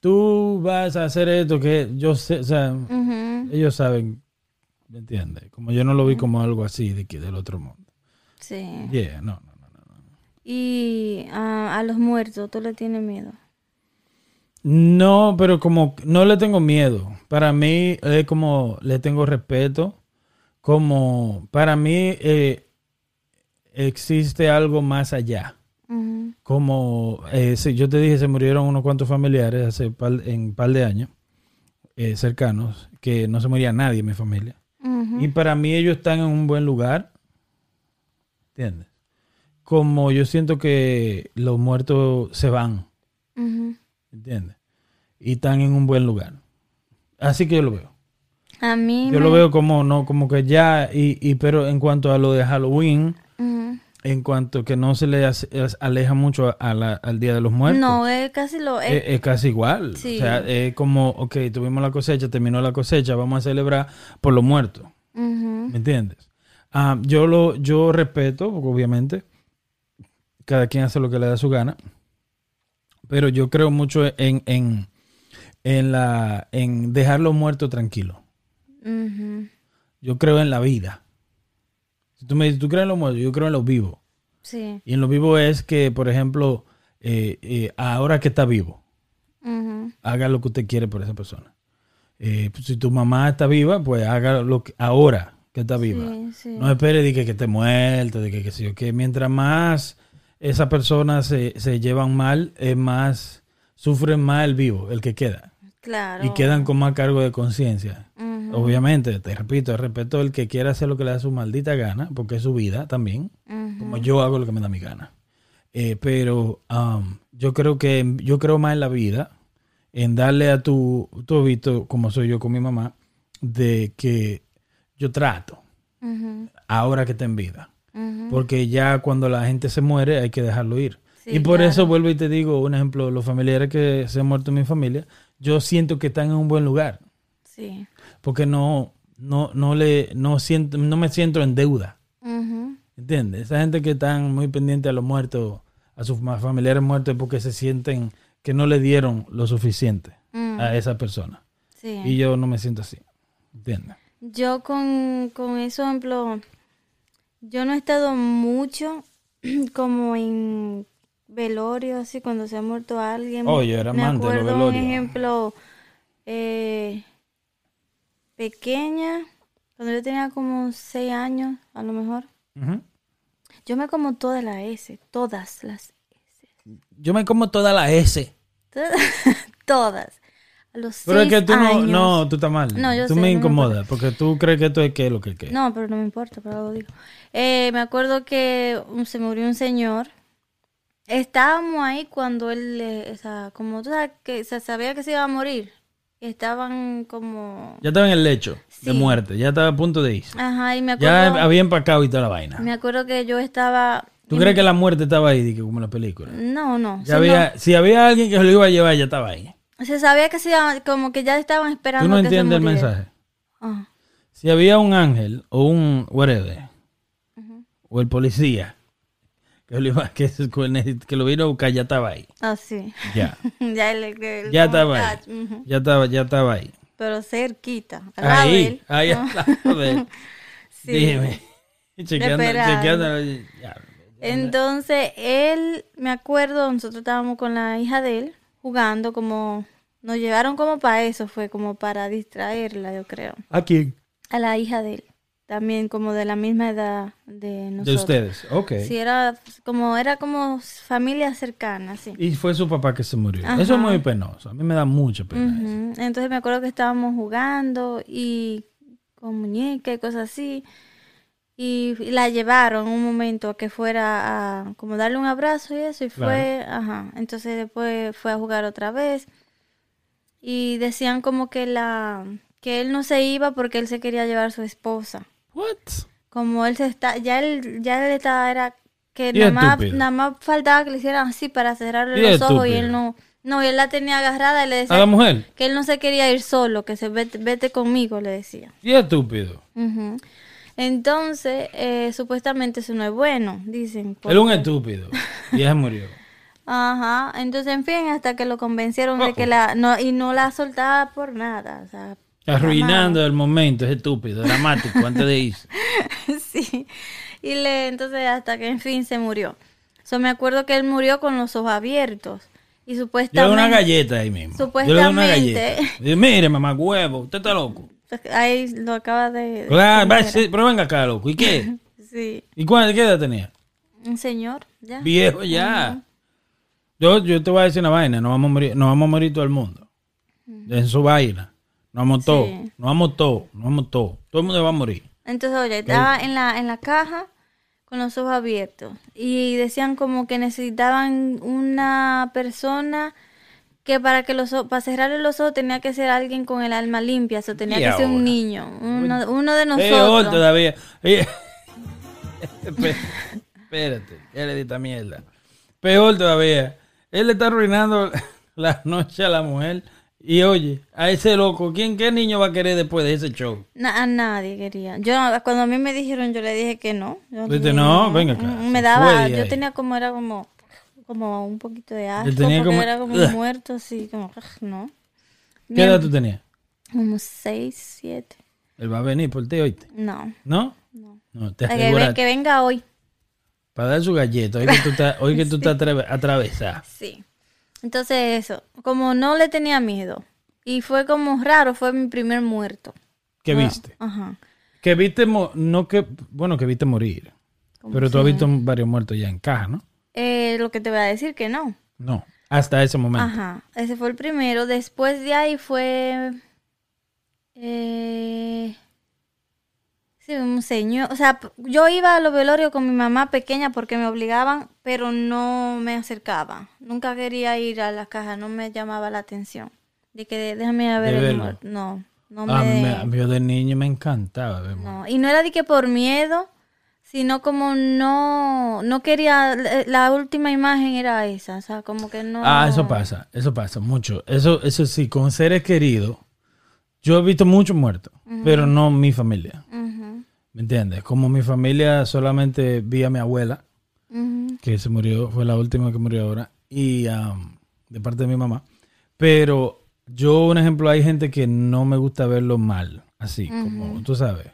tú vas a hacer esto que yo sé, o sea, ellos saben, ¿me entiendes? Como yo no lo vi como algo así de que del otro mundo. Sí. Yeah, no, no, no. Y ah, a los muertos, ¿tú le tienes miedo? No, pero como no le tengo miedo. Para mí es como le tengo respeto. Como para mí eh, existe algo más allá. Como eh, yo te dije, se murieron unos cuantos familiares hace par, en un par de años eh, cercanos, que no se moría nadie en mi familia. Y para mí ellos están en un buen lugar. ¿Entiendes? Como yo siento que los muertos se van. ¿Entiendes? Y están en un buen lugar. Así que yo lo veo. A mí Yo me- lo veo como no, como que ya, y, y pero en cuanto a lo de Halloween. En cuanto que no se le aleja mucho a la- al Día de los Muertos. No, es casi lo... Es, es- es casi igual. Sí. O sea, es como, ok, tuvimos la cosecha, terminó la cosecha, vamos a celebrar por los muertos. ¿Me entiendes? Ah, yo lo, yo respeto, porque obviamente, cada quien hace lo que le da su gana. Pero yo creo mucho en, en, en la, en dejar los muertos tranquilos. Yo creo en la vida. Si tú me dices, ¿tú crees en los muertos? Yo creo en los vivos. Sí. Y en los vivos es que, por ejemplo, eh, eh, ahora que está vivo, haga lo que usted quiere por esa persona. Eh, pues, si tu mamá está viva, pues haga lo que ahora que está viva. Sí, sí. No espere de que, que esté muerto, de que, que, mientras más esas personas se, se llevan mal, es más, sufren más el vivo, el que queda. Claro. Y quedan con más cargo de conciencia. Obviamente, te repito, respeto el que quiera hacer lo que le da su maldita gana, porque es su vida también, como yo hago lo que me da mi gana. Eh, pero um, yo creo que yo creo más en la vida, en darle a tu, tu visto, como soy yo con mi mamá, de que yo trato ahora que está en vida. Porque ya cuando la gente se muere hay que dejarlo ir. Sí, y por claro. eso vuelvo y te digo, un ejemplo, los familiares que se han muerto en mi familia, yo siento que están en un buen lugar. Sí. Porque no, no, no le, no siento, no me siento en deuda. Ujú, ¿Entiendes? Esa gente que están muy pendiente a los muertos, a sus familiares muertos, es porque se sienten que no le dieron lo suficiente mm, a esa persona. sí. Y yo no me siento así. ¿Entiendes? Yo con, con eso, ejemplo, yo no he estado mucho (clears throat) como en velorio, así cuando se ha muerto alguien. Oh, yo era Me amante de los acuerdo un ejemplo eh, pequeña, cuando yo tenía como seis años, a lo mejor. Yo me como todas las S, todas las Yo me como toda la S. (laughs) todas. A los Pero es que tú no, años. no, tú estás mal. No, yo tú sé, me no me incomodas porque tú crees que esto es que lo que es. No, pero no me importa, pero lo digo. Eh, me acuerdo que se murió un señor. Estábamos ahí cuando él, eh, o sea, como tú sabes que se sabía que se iba a morir. Estaban como... Ya estaba en el lecho de muerte, ya estaba a punto de irse. Ajá, y me Ya acuerdo, había empacado y toda la vaina. me acuerdo que yo estaba... ¿Tú crees que la muerte estaba ahí, Dije, como en la película? No, no. Ya había, si había alguien que se lo iba a llevar, ya estaba ahí. se sabía que se como que ya estaban esperando ¿Tú no que se entiendes el mensaje? Ajá. si había un ángel o un whatever, o el policía, que lo, iba- que, que lo vino a buscar, ya estaba ahí. Ah, sí. Ya, (laughs) ya el, el- ya estaba ahí. Ya estaba, ya estaba ahí. Pero cerquita. de Ahí, él. ahí al lado (laughs) de él. Sí. Dime. Chequeando, chequeando. ya. Entonces, él, me acuerdo, nosotros estábamos con la hija de él jugando como, nos llevaron como para eso, fue como para distraerla, yo creo. ¿A quién? A la hija de él, también como de la misma edad de nosotros. De ustedes, ok. Sí, era como, era como familia cercana, sí. Y fue su papá que se murió. Ajá. Eso es muy penoso. A mí me da mucha pena. eso. Entonces me acuerdo que estábamos jugando y con muñeca y cosas así. Y la llevaron un momento a que fuera a como darle un abrazo y eso. Y fue, ajá. Entonces después fue a jugar otra vez. Y decían como que la que él no se iba porque él se quería llevar a su esposa. What? Como él se está, ya él, ya él estaba, era que nada más, nada más faltaba que le hicieran así para cerrarle los ojos y él no, no, y él la tenía agarrada y le A decía la mujer. que él no se quería ir solo, que se vete, vete conmigo, le decía. Y estúpido. Ujú. Entonces, eh, supuestamente eso no es bueno, dicen. Es un porque- estúpido. Y ella murió. (laughs) Ajá, entonces, en fin, hasta que lo convencieron de Oh. que la, no, y no la soltaba por nada, o sea. Arruinando el momento. Es estúpido. Dramático. antes de irse. (laughs) sí. Y le, entonces hasta que en fin se murió. So, me acuerdo que él murió con los ojos abiertos. Y Yo supuestamente... una galleta ahí mismo. Yo le doy una Supuestamente. galleta. Mire, mamá, huevo. Usted está loco. Ahí lo acaba de... Claro, va, sí, pero venga acá, loco. ¿Y qué? (laughs) Sí. ¿Y cuál, qué edad tenía? Un señor, ya. Viejo ya. Yo, yo te voy a decir una vaina, no vamos a morir, no vamos a morir todo el mundo. En su vaina. Nos vamos todos, Sí. nos vamos todos, nos vamos todos. Todo el mundo va a morir. Entonces, oye, estaba en la, en la caja con los ojos abiertos. Y decían como que necesitaban una persona que para que los para cerrarle los ojos tenía que ser alguien con el alma limpia, eso tenía Y que ser un niño, uno, uno de Peor nosotros. todavía. Oye, Espe- (laughs) Espérate, ya le di esta mierda. Peor todavía. Él le está arruinando la noche a la mujer. Y oye, a ese loco, ¿quién qué niño va a querer después de ese show? Na- a nadie quería. Yo cuando a mí me dijeron, yo le dije que no. Yo Viste, dije, no, venga acá, Mm, Me daba, yo ahí. tenía como era como como un poquito de asco, tenía porque como- era como Ugh. (laughs) muerto así, como ugh, no. ¿Qué edad tú tenías? Como seis, siete. Él va a venir por ti, oíste. No. ¿No? No. No, te aseguras. que venga hoy. Para dar su galleta. Hoy que tú estás, hoy que tú atravesada. (laughs) Sí. Entonces eso, como no le tenía miedo y fue como raro, fue mi primer muerto. ¿Qué viste? Ajá. Que viste, no que, bueno, que viste morir. Pero tú has visto varios muertos ya en caja, ¿no? Eh, lo que te voy a decir que no. No, hasta ese momento. Ajá, ese fue el primero. Después de ahí fue. Eh, sí, un señor. O sea, yo iba a los velorios con mi mamá pequeña porque me obligaban, pero no me acercaba. Nunca quería ir a la caja, no me llamaba la atención. De que déjame a ver De el muerto. No, no me. me- a mí de niño me encantaba ver morir. No, y no era de que por miedo, sino como no, no quería, la- última imagen era esa, o sea, como que no. Ah, eso pasa, eso pasa mucho. Eso, eso sí, con seres queridos, yo he visto muchos muertos, pero no mi familia. Ujú, ¿Me entiendes? Como mi familia solamente vi a mi abuela, que se murió, fue la última que murió ahora, y am, de parte de mi mamá. Pero yo, un ejemplo, hay gente que no me gusta verlo mal, así, como tú sabes.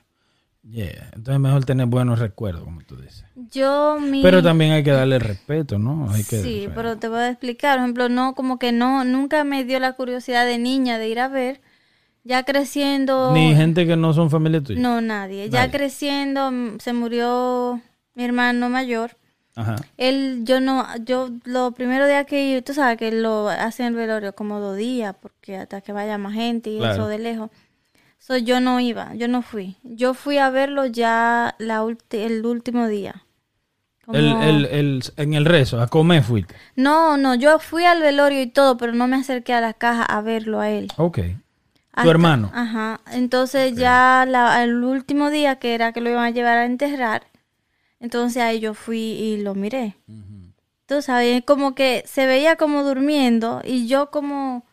Yeah. Entonces es mejor tener buenos recuerdos, como tú dices. Yo mi Pero también hay que darle respeto, ¿no? Hay que, sí, o sea, pero te voy a explicar, por ejemplo, no como que no nunca me dio la curiosidad de niña de ir a ver, ya creciendo Ni gente que no son familia tuya. no nadie, ya Nadie. creciendo mm, se murió mi hermano mayor. Ajá. Él, yo no, yo, lo primero día que tú sabes que lo hacen el velorio como dos días, porque hasta que vaya más gente y Claro. eso de lejos. So, yo no iba, yo no fui. Yo fui a verlo ya la el último día. Como- El, el, el, en el rezo, a comer fuiste. No, no, yo fui al velorio y todo, pero no me acerqué a la caja a verlo a él. Ok. Hasta- hermano? Ajá. Entonces ya la, el último día que era que lo iban a llevar a enterrar, entonces ahí yo fui y lo miré. Tú sabes, como que se veía como durmiendo y yo como...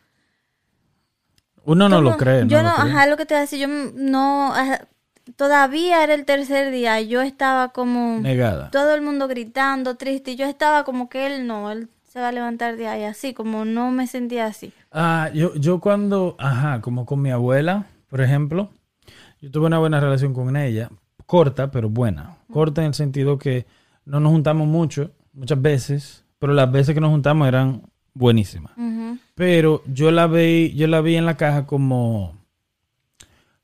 Uno no lo cree, Yo no no, lo ajá, lo que te voy a decir, yo no... ajá, todavía era el tercer día y yo estaba como Negada. todo el mundo gritando, triste, y yo estaba como que él no, él se va a levantar de ahí así, como no me sentía así. Ah, yo, yo cuando, ajá, como con mi abuela, por ejemplo, yo tuve una buena relación con ella, corta, pero buena. Corta en el sentido que no nos juntamos mucho, muchas veces, pero las veces que nos juntamos eran buenísimas. Pero yo la vi, yo la vi en la caja como,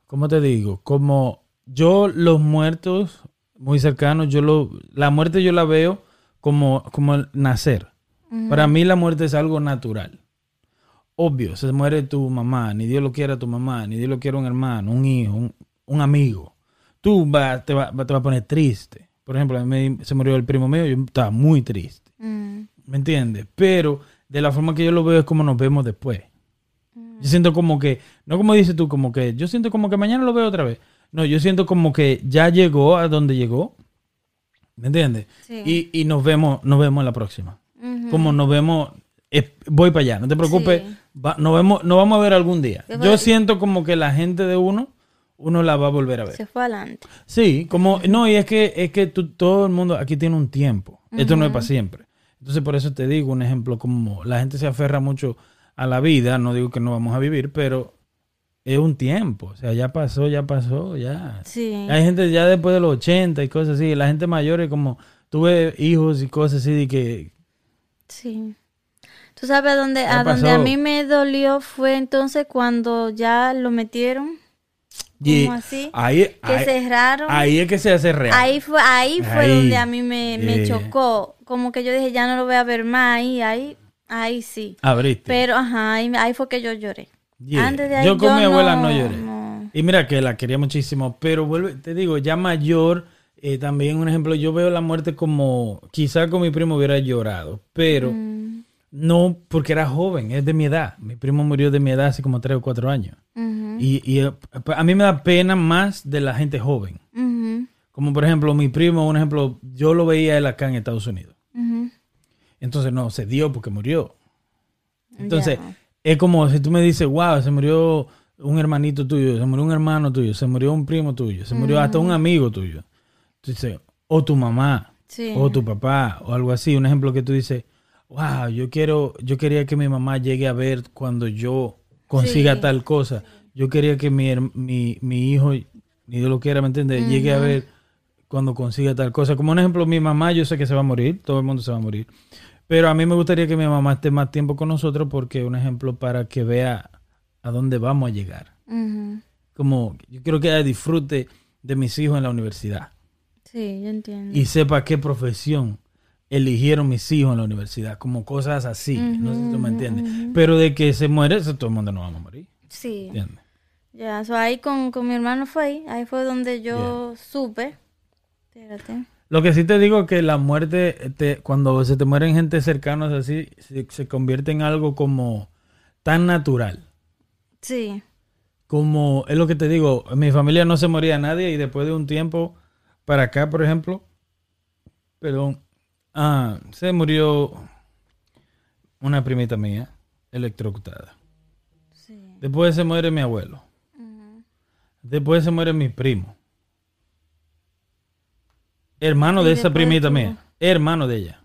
¿cómo te digo? Como yo los muertos muy cercanos, yo lo, la muerte yo la veo como, como el nacer. Para mí la muerte es algo natural. Obvio, se muere tu mamá, ni Dios lo quiera tu mamá, ni Dios lo quiera un hermano, un hijo, un, un amigo. Tú va, te, va, te va a poner triste. Por ejemplo, a mí se murió el primo mío, yo estaba muy triste. Mm, ¿Me entiendes? Pero de la forma que yo lo veo es como nos vemos después. Yo siento como que, no como dices tú, como que yo siento como que mañana lo veo otra vez. No, yo siento como que ya llegó a donde llegó. ¿Me entiendes? Sí. Y, y nos vemos, nos vemos en la próxima. Como nos vemos, eh, voy para allá, no te preocupes, Sí. va- nos, vemos, nos vamos a ver algún día. Yo siento como que la gente de uno, uno la va a volver a ver. Se fue adelante. Sí, como, no, y es que, es que tú- todo el mundo aquí tiene un tiempo. Esto no es para siempre. Entonces, por eso te digo un ejemplo como la gente se aferra mucho a la vida, no digo que no vamos a vivir, pero es un tiempo. O sea, ya pasó, ya pasó, ya. Sí. Hay gente ya después de los 80 y cosas así, la gente mayor es como, tuve hijos y cosas así de que, Sí. Tú sabes a dónde, ¿Qué a donde pasó? a mí me dolió fue entonces cuando ya lo metieron, como así, ahí, que ahí, cerraron. ahí es que se hace real. Ahí fue, ahí fue Ahí. donde a mí me, me chocó. Como que yo dije, ya no lo voy a ver más. Ahí, ahí, ahí sí. Abriste. Pero, ajá, ahí, ahí fue que yo lloré. Yeah. Antes de ahí yo con mi abuela no, lloré. no. Y mira que la quería muchísimo, pero vuelve, te digo, ya mayor, eh, también un ejemplo, yo veo la muerte como, quizá con mi primo hubiera llorado, pero Mm, no porque era joven, es de mi edad. Mi primo murió de mi edad hace como tres o cuatro años. Y, y, eh, a mí me da pena más de la gente joven. Como por ejemplo, mi primo, un ejemplo, yo lo veía él acá en Estados Unidos. Entonces no, se dio porque murió. Entonces, es como si tú me dices, wow, se murió un hermanito tuyo, se murió un hermano tuyo, se murió un primo tuyo, se murió hasta un amigo tuyo. Dices, o tu mamá, Sí. o tu papá, o algo así. Un ejemplo que tú dices, wow, yo quiero, yo quería que mi mamá llegue a ver cuando yo consiga Sí. tal cosa. Yo quería que mi, mi, mi hijo, ni Dios lo quiera, ¿me entiendes? Llegue a ver cuando consiga tal cosa. Como un ejemplo, mi mamá, yo sé que se va a morir, todo el mundo se va a morir. Pero a mí me gustaría que mi mamá esté más tiempo con nosotros porque un ejemplo para que vea a dónde vamos a llegar. Como yo quiero que ella disfrute de mis hijos en la universidad Sí, yo entiendo. y sepa qué profesión eligieron mis hijos en la universidad, como cosas así, no sé si tú me entiendes. Pero de que se muere, eso todo el mundo no va a morir, Sí. ¿entiendes? Ya, so ahí con, con mi hermano fue ahí. Ahí fue donde yo supe. Espérate. Lo que sí te digo es que la muerte, te- cuando se te mueren gente cercanos así, se, se convierte en algo como tan natural. Sí. Como es lo que te digo, en mi familia no se moría nadie y después de un tiempo para acá, por ejemplo, perdón, ah, se murió una primita mía electrocutada. Sí. Después se muere mi abuelo. Después se muere mi primo. Hermano de esa primita tú. mía. Hermano de ella.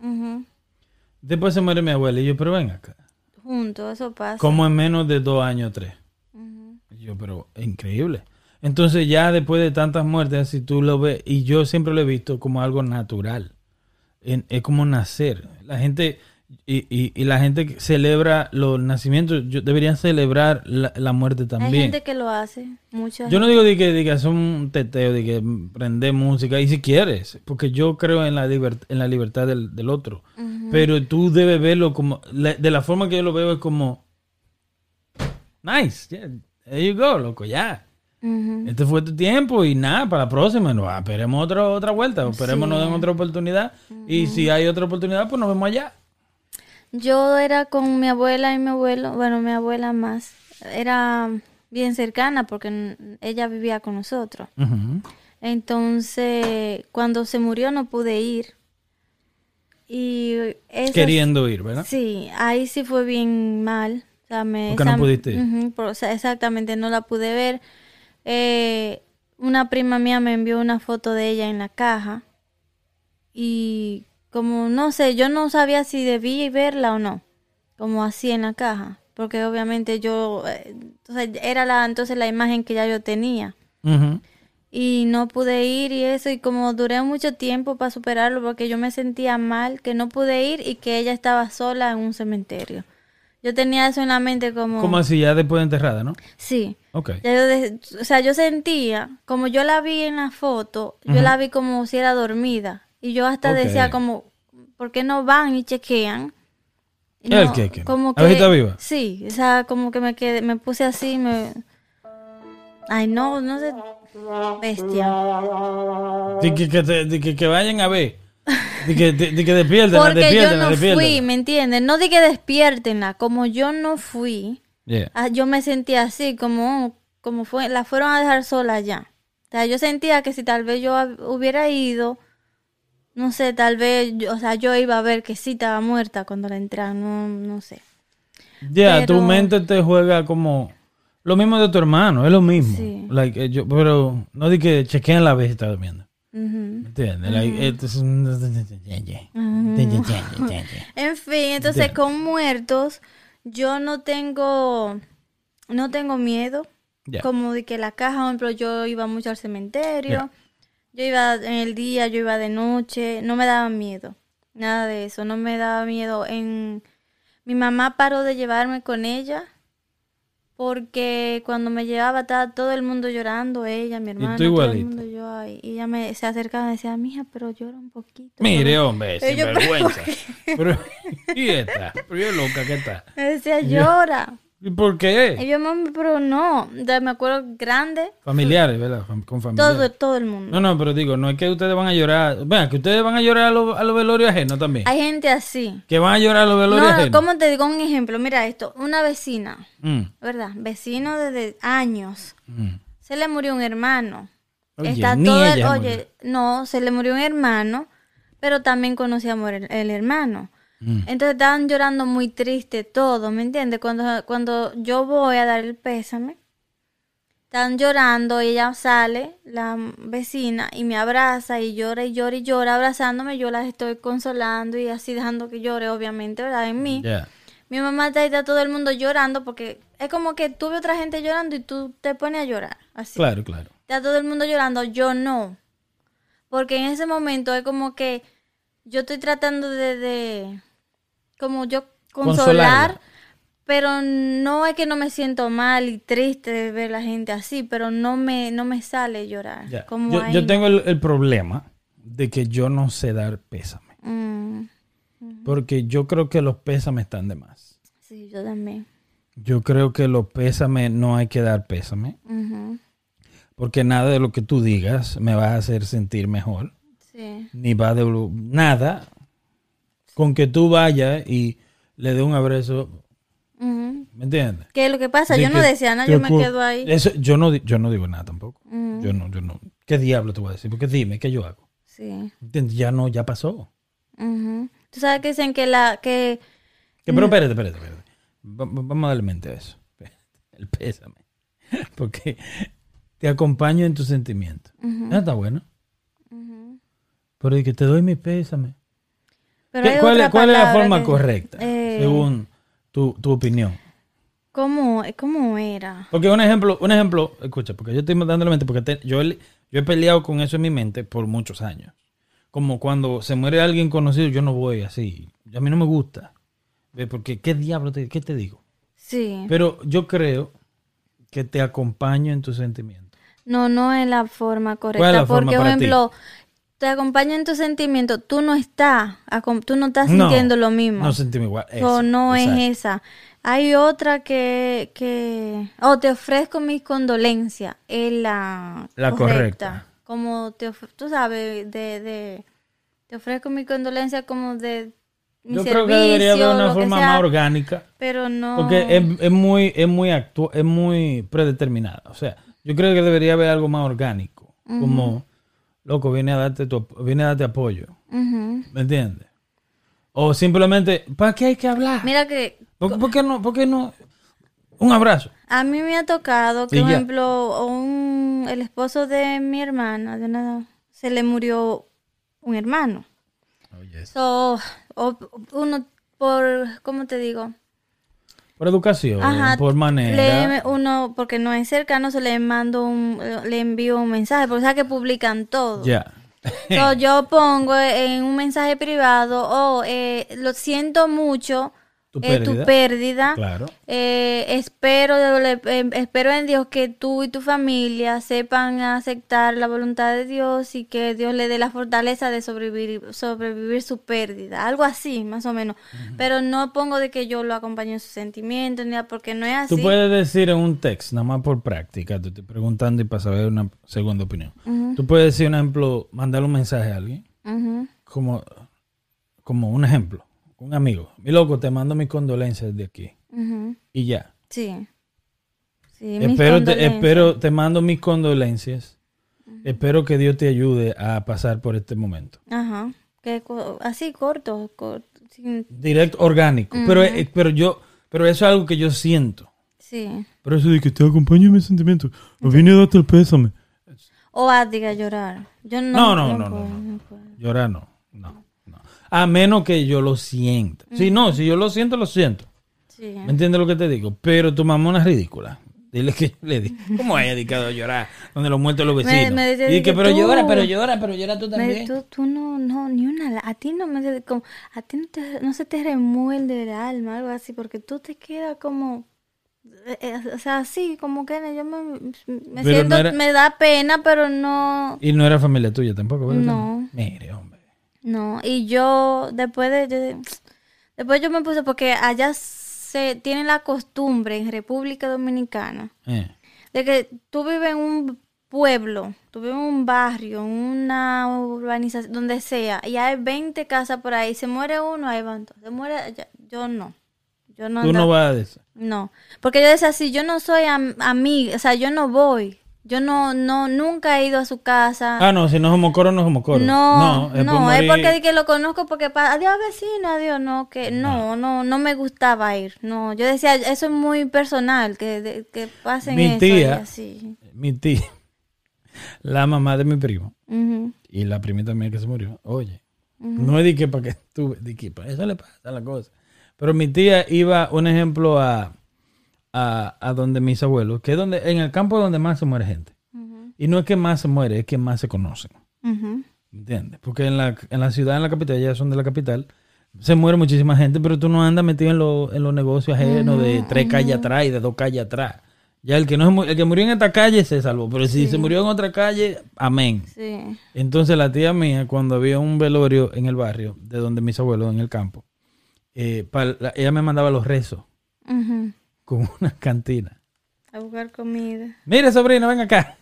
Después se muere mi abuela. Y yo, pero ven acá. Junto, eso pasa. Como en menos de dos años o tres. Y yo, pero increíble. Entonces ya después de tantas muertes, si tú lo ves, y yo siempre lo he visto como algo natural. En- es como nacer. La gente, y, y- y la gente que celebra los nacimientos, yo, deberían celebrar la, la muerte Hay también. gente que lo hace. Mucha Yo no digo de que, de que son un teteo, de que prende música, y si quieres, porque yo creo en la, en la libertad del, del otro. Pero tú debes verlo como, la- de la forma que yo lo veo es como, nice, yeah, there you go, loco, ya. Este fue tu tiempo y nada, para la próxima, no, esperemos otra, otra vuelta, esperemos nos den otra oportunidad. Y si hay otra oportunidad, pues nos vemos allá. Yo era con mi abuela y mi abuelo, bueno, mi abuela más. Era bien cercana porque ella vivía con nosotros. Entonces, cuando se murió no pude ir. Y Queriendo ir, ¿verdad? Sí, ahí sí fue bien mal. O sea, me, ¿Por qué no pudiste ir? O sea, exactamente, no la pude ver. Eh, una prima mía me envió una foto de ella en la caja y como no sé, yo no sabía si debía verla o no, como así en la caja, porque obviamente yo, eh, entonces era la, entonces la imagen que ya yo tenía y no pude ir y eso y como duré mucho tiempo para superarlo porque yo me sentía mal que no pude ir y que ella estaba sola en un cementerio. Yo tenía eso en la mente como Como así ya después de enterrada, ¿no? sí. Ok. Ya yo de- o sea, yo sentía, como yo la vi en la foto, yo la vi como si era dormida. Y yo hasta Ok. decía como, ¿por qué no van y chequean? Y ¿El no? Como ¿A que, ver si está viva? Sí, o sea, como que me quedé, me puse así, me... Ay, no, no sé, bestia. De que, que, te- de que, que vayan a ver. De que, de, de que despierten, Porque yo despierten, no despierten. fui, ¿me entiendes? No di que despiértenla, como yo no fui, Yeah. Ah, yo me sentía así, como, como fue, la fueron a dejar sola ya. O sea, yo sentía que si tal vez yo hubiera ido, no sé, tal vez, yo- o sea, yo iba a ver que sí estaba muerta cuando la entraron, no, no sé. Ya, tu Pero- mente te juega como lo mismo de tu hermano, es lo mismo. Sí. Like, eh, yo, pero no di que chequeen la vez está durmiendo. Un- (laughs) (laughs) En fin, entonces con muertos, yo no tengo, no tengo miedo. Como de que la caja, por ejemplo, yo iba mucho al cementerio. Yo iba en el día, yo iba de noche. No me daba miedo. Nada de eso. No me daba miedo. En... Mi mamá paró de llevarme con ella. Porque cuando me llevaba estaba todo el mundo llorando, ella, mi hermana, todo el mundo yo. Y ella me se acercaba y decía, mija, pero llora un poquito. Mire, hombre, yo- sinvergüenza. Pero, (laughs) ¿y esta? Pero yo loca, ¿qué está? Me decía, llora. ¿Y por Y qué? yo, mami, pero no. Me acuerdo grande, Familiares, ¿verdad? Con familiares. todo, todo el mundo. No, no, pero digo, no es que ustedes van a llorar. Vean, que ustedes van a llorar a los a los velorios ajenos también. Hay gente así. Que van a llorar a los velorios No, ajenos. ¿cómo te digo un ejemplo? Mira esto, una vecina, Mm, ¿verdad? Vecino desde años. mm. Se le murió un hermano. Oye, Está todo el- oye, no, se le murió un hermano, pero también conocíamos el, el hermano. Mm. Entonces estaban llorando muy triste todo, ¿me entiendes? Cuando, cuando yo voy a dar el pésame, están llorando y ella sale, la vecina, y me abraza y llora y llora y llora abrazándome, yo las estoy consolando y así dejando que llore, obviamente, ¿verdad? En mí. Mi mamá está ahí, está todo el mundo llorando porque es como que tú ves otra gente llorando y tú te pones a llorar, así. Claro, claro. Está todo el mundo llorando, yo no. Porque en ese momento es como que yo estoy tratando de, de como yo consolar, pero no es que no me siento mal y triste de ver la gente así, pero no me, no me sale llorar. Como Yo, no. tengo el, el problema de que yo no sé dar pésame. Mm, Porque yo creo que los pésames están de más. sí, yo también. Yo creo que los pésames no hay que dar pésame. Porque nada de lo que tú digas me va a hacer sentir mejor. Sí. Ni va a devolu- nada. Con que tú vayas y le dé un abrazo. ¿Me entiendes? ¿Qué es lo que pasa? Yo no que decía nada, yo me quedo ahí. Eso, yo, no, yo no digo nada tampoco. Yo no, yo no. ¿Qué diablo te voy a decir? Porque dime, ¿qué yo hago? Sí. ¿Entiendes? Ya no, ya pasó. Ujú. Tú sabes que dicen que la que Que, pero espérate, espérate, espérate. Va- va- vamos a darle mente a eso. (laughs) El pésame. Porque te acompaño en tus sentimientos. Ah, está bueno. Pero de que te doy mi pésame. Pero ¿Qué- hay ¿Cuál, es, cuál es la forma que- correcta? eh, Según tu, tu opinión. ¿Cómo, cómo era? Porque un ejemplo, un ejemplo, escucha, porque yo estoy dándole mente, porque te- yo, he- yo he peleado con eso en mi mente por muchos años. Como cuando se muere alguien conocido, yo no voy así. A mí no me gusta. Porque, ¿qué diablo te, qué te digo? Sí. Pero yo creo que te acompaño en tus sentimientos. No, no es la forma correcta. ¿Cuál es la forma porque, por ti? Te acompaña en tus sentimientos. Tú no estás, tú no estás No, sintiendo lo mismo. No sentimos igual. So, Eso, no exacto. es esa. Hay otra que, que, oh, te ofrezco mis condolencias. Es la, La correcta. Como te, tú sabes, de, de, te ofrezco mis condolencias como de mi Yo creo que debería haber una forma sea, más orgánica. Pero no. Porque es, es muy, es muy actu es muy predeterminada. O sea, yo creo que debería haber algo más orgánico. Como, loco, viene a darte tu, viene a darte apoyo. ¿Me entiendes? O simplemente, ¿para qué hay que hablar? Mira que ¿Por, por qué no? ¿Por qué no? Un abrazo. A mí me ha tocado que, por ejemplo, un- el esposo de mi hermana, de una, se le murió un hermano. So, o- uno por, ¿cómo te digo? Por educación, Ajá, por manera. le- uno, porque no es cercano, se le mando un, le envío un mensaje, porque sabes que publican todo. Ya. So, yo pongo en un mensaje privado, oh, eh, lo siento mucho, Tu eh, tu pérdida. pérdida. Claro. Eh, espero, eh, espero en Dios que tú y tu familia sepan aceptar la voluntad de Dios y que Dios le dé la fortaleza de sobrevivir, sobrevivir su pérdida. Algo así, más o menos. Pero no pongo de que yo lo acompañe en sus sentimientos, ni nada, porque no es así. Tú puedes decir en un text, nada más por práctica, te estoy preguntando y para saber una segunda opinión. Tú puedes decir, un ejemplo, mandar un mensaje a alguien, como, como un ejemplo, un amigo. Mi loco, te mando mis condolencias de aquí. Y ya. Sí. Sí, Espero te, espero, te mando mis condolencias. Espero que Dios te ayude a pasar por este momento. Ajá. Que así, corto, corto. sin- Directo, orgánico. pero, eh, pero yo, pero eso es algo que yo siento. sí. Pero eso de que te acompañe en mis sentimientos. O vine a darte el pésame. O a diga llorar. Yo No, no. no, no, no, no. Llorar no. No, no. A menos que yo lo sienta. Si no, si yo lo siento, lo siento. Sí. ¿Me entiendes lo que te digo? Pero tu mamá es ridícula. Dile que yo (laughs) le di. ¿Cómo es dedicado a llorar? Donde los muertos los vecinos. me y que, pero tú- llora, pero llora, pero llora tú también. tú, tú no, no, ni una, a ti no me, como, a ti no, te- no se te remuerde el alma, algo así, porque tú te quedas como, eh, eh, o sea, así, como que yo me, siento, no era- me da pena, pero no, Y no era familia tuya tampoco, ¿verdad? No. Mire, hombre. No, y yo, después de, de- después yo me puse, porque allá se tiene la costumbre en República Dominicana, Eh. de que tú vives en un pueblo, tú vives en un barrio, en una urbanización, donde sea, y hay 20 casas por ahí, se muere uno, ahí van todos. Se muere, yo no. Yo no, Tú no vas a eso. no. Porque yo decía así, yo no soy am- amiga, o sea, yo no voy. Yo no, no, nunca he ido a su casa. Ah, no, si no somos coro, no somos coro. No, no, por es morir- porque di que lo conozco porque para adiós vecino, adiós, no, que no, no, no me gustaba ir, no, yo decía, eso es muy personal, que, de- que pasen Mi eso y tía- así. Mi tía, (laughs) la mamá de mi primo, y la primita mía que se murió, oye, no es de que para que estuve, de que para eso le pasa a la cosa. Pero mi tía iba, un ejemplo, a, a, a donde mis abuelos, que es donde, en el campo donde más se muere gente. Y no es que más se muere, es que más se conocen. ujú. ¿Entiendes? Porque en la, en la ciudad, en la capital, ya son de la capital, se muere muchísima gente, pero tú no andas metido en, lo- en los negocios ajenos de tres calles atrás y de dos calles atrás. Ya el que no el que murió en esta calle se salvó, pero si se murió en otra calle, amén. Sí. Entonces la tía mía, cuando había un velorio en el barrio, de donde mis abuelos, en el campo, eh, ella me mandaba los rezos Ujú. Con una cantina. A buscar comida. Mire, sobrino, ven acá.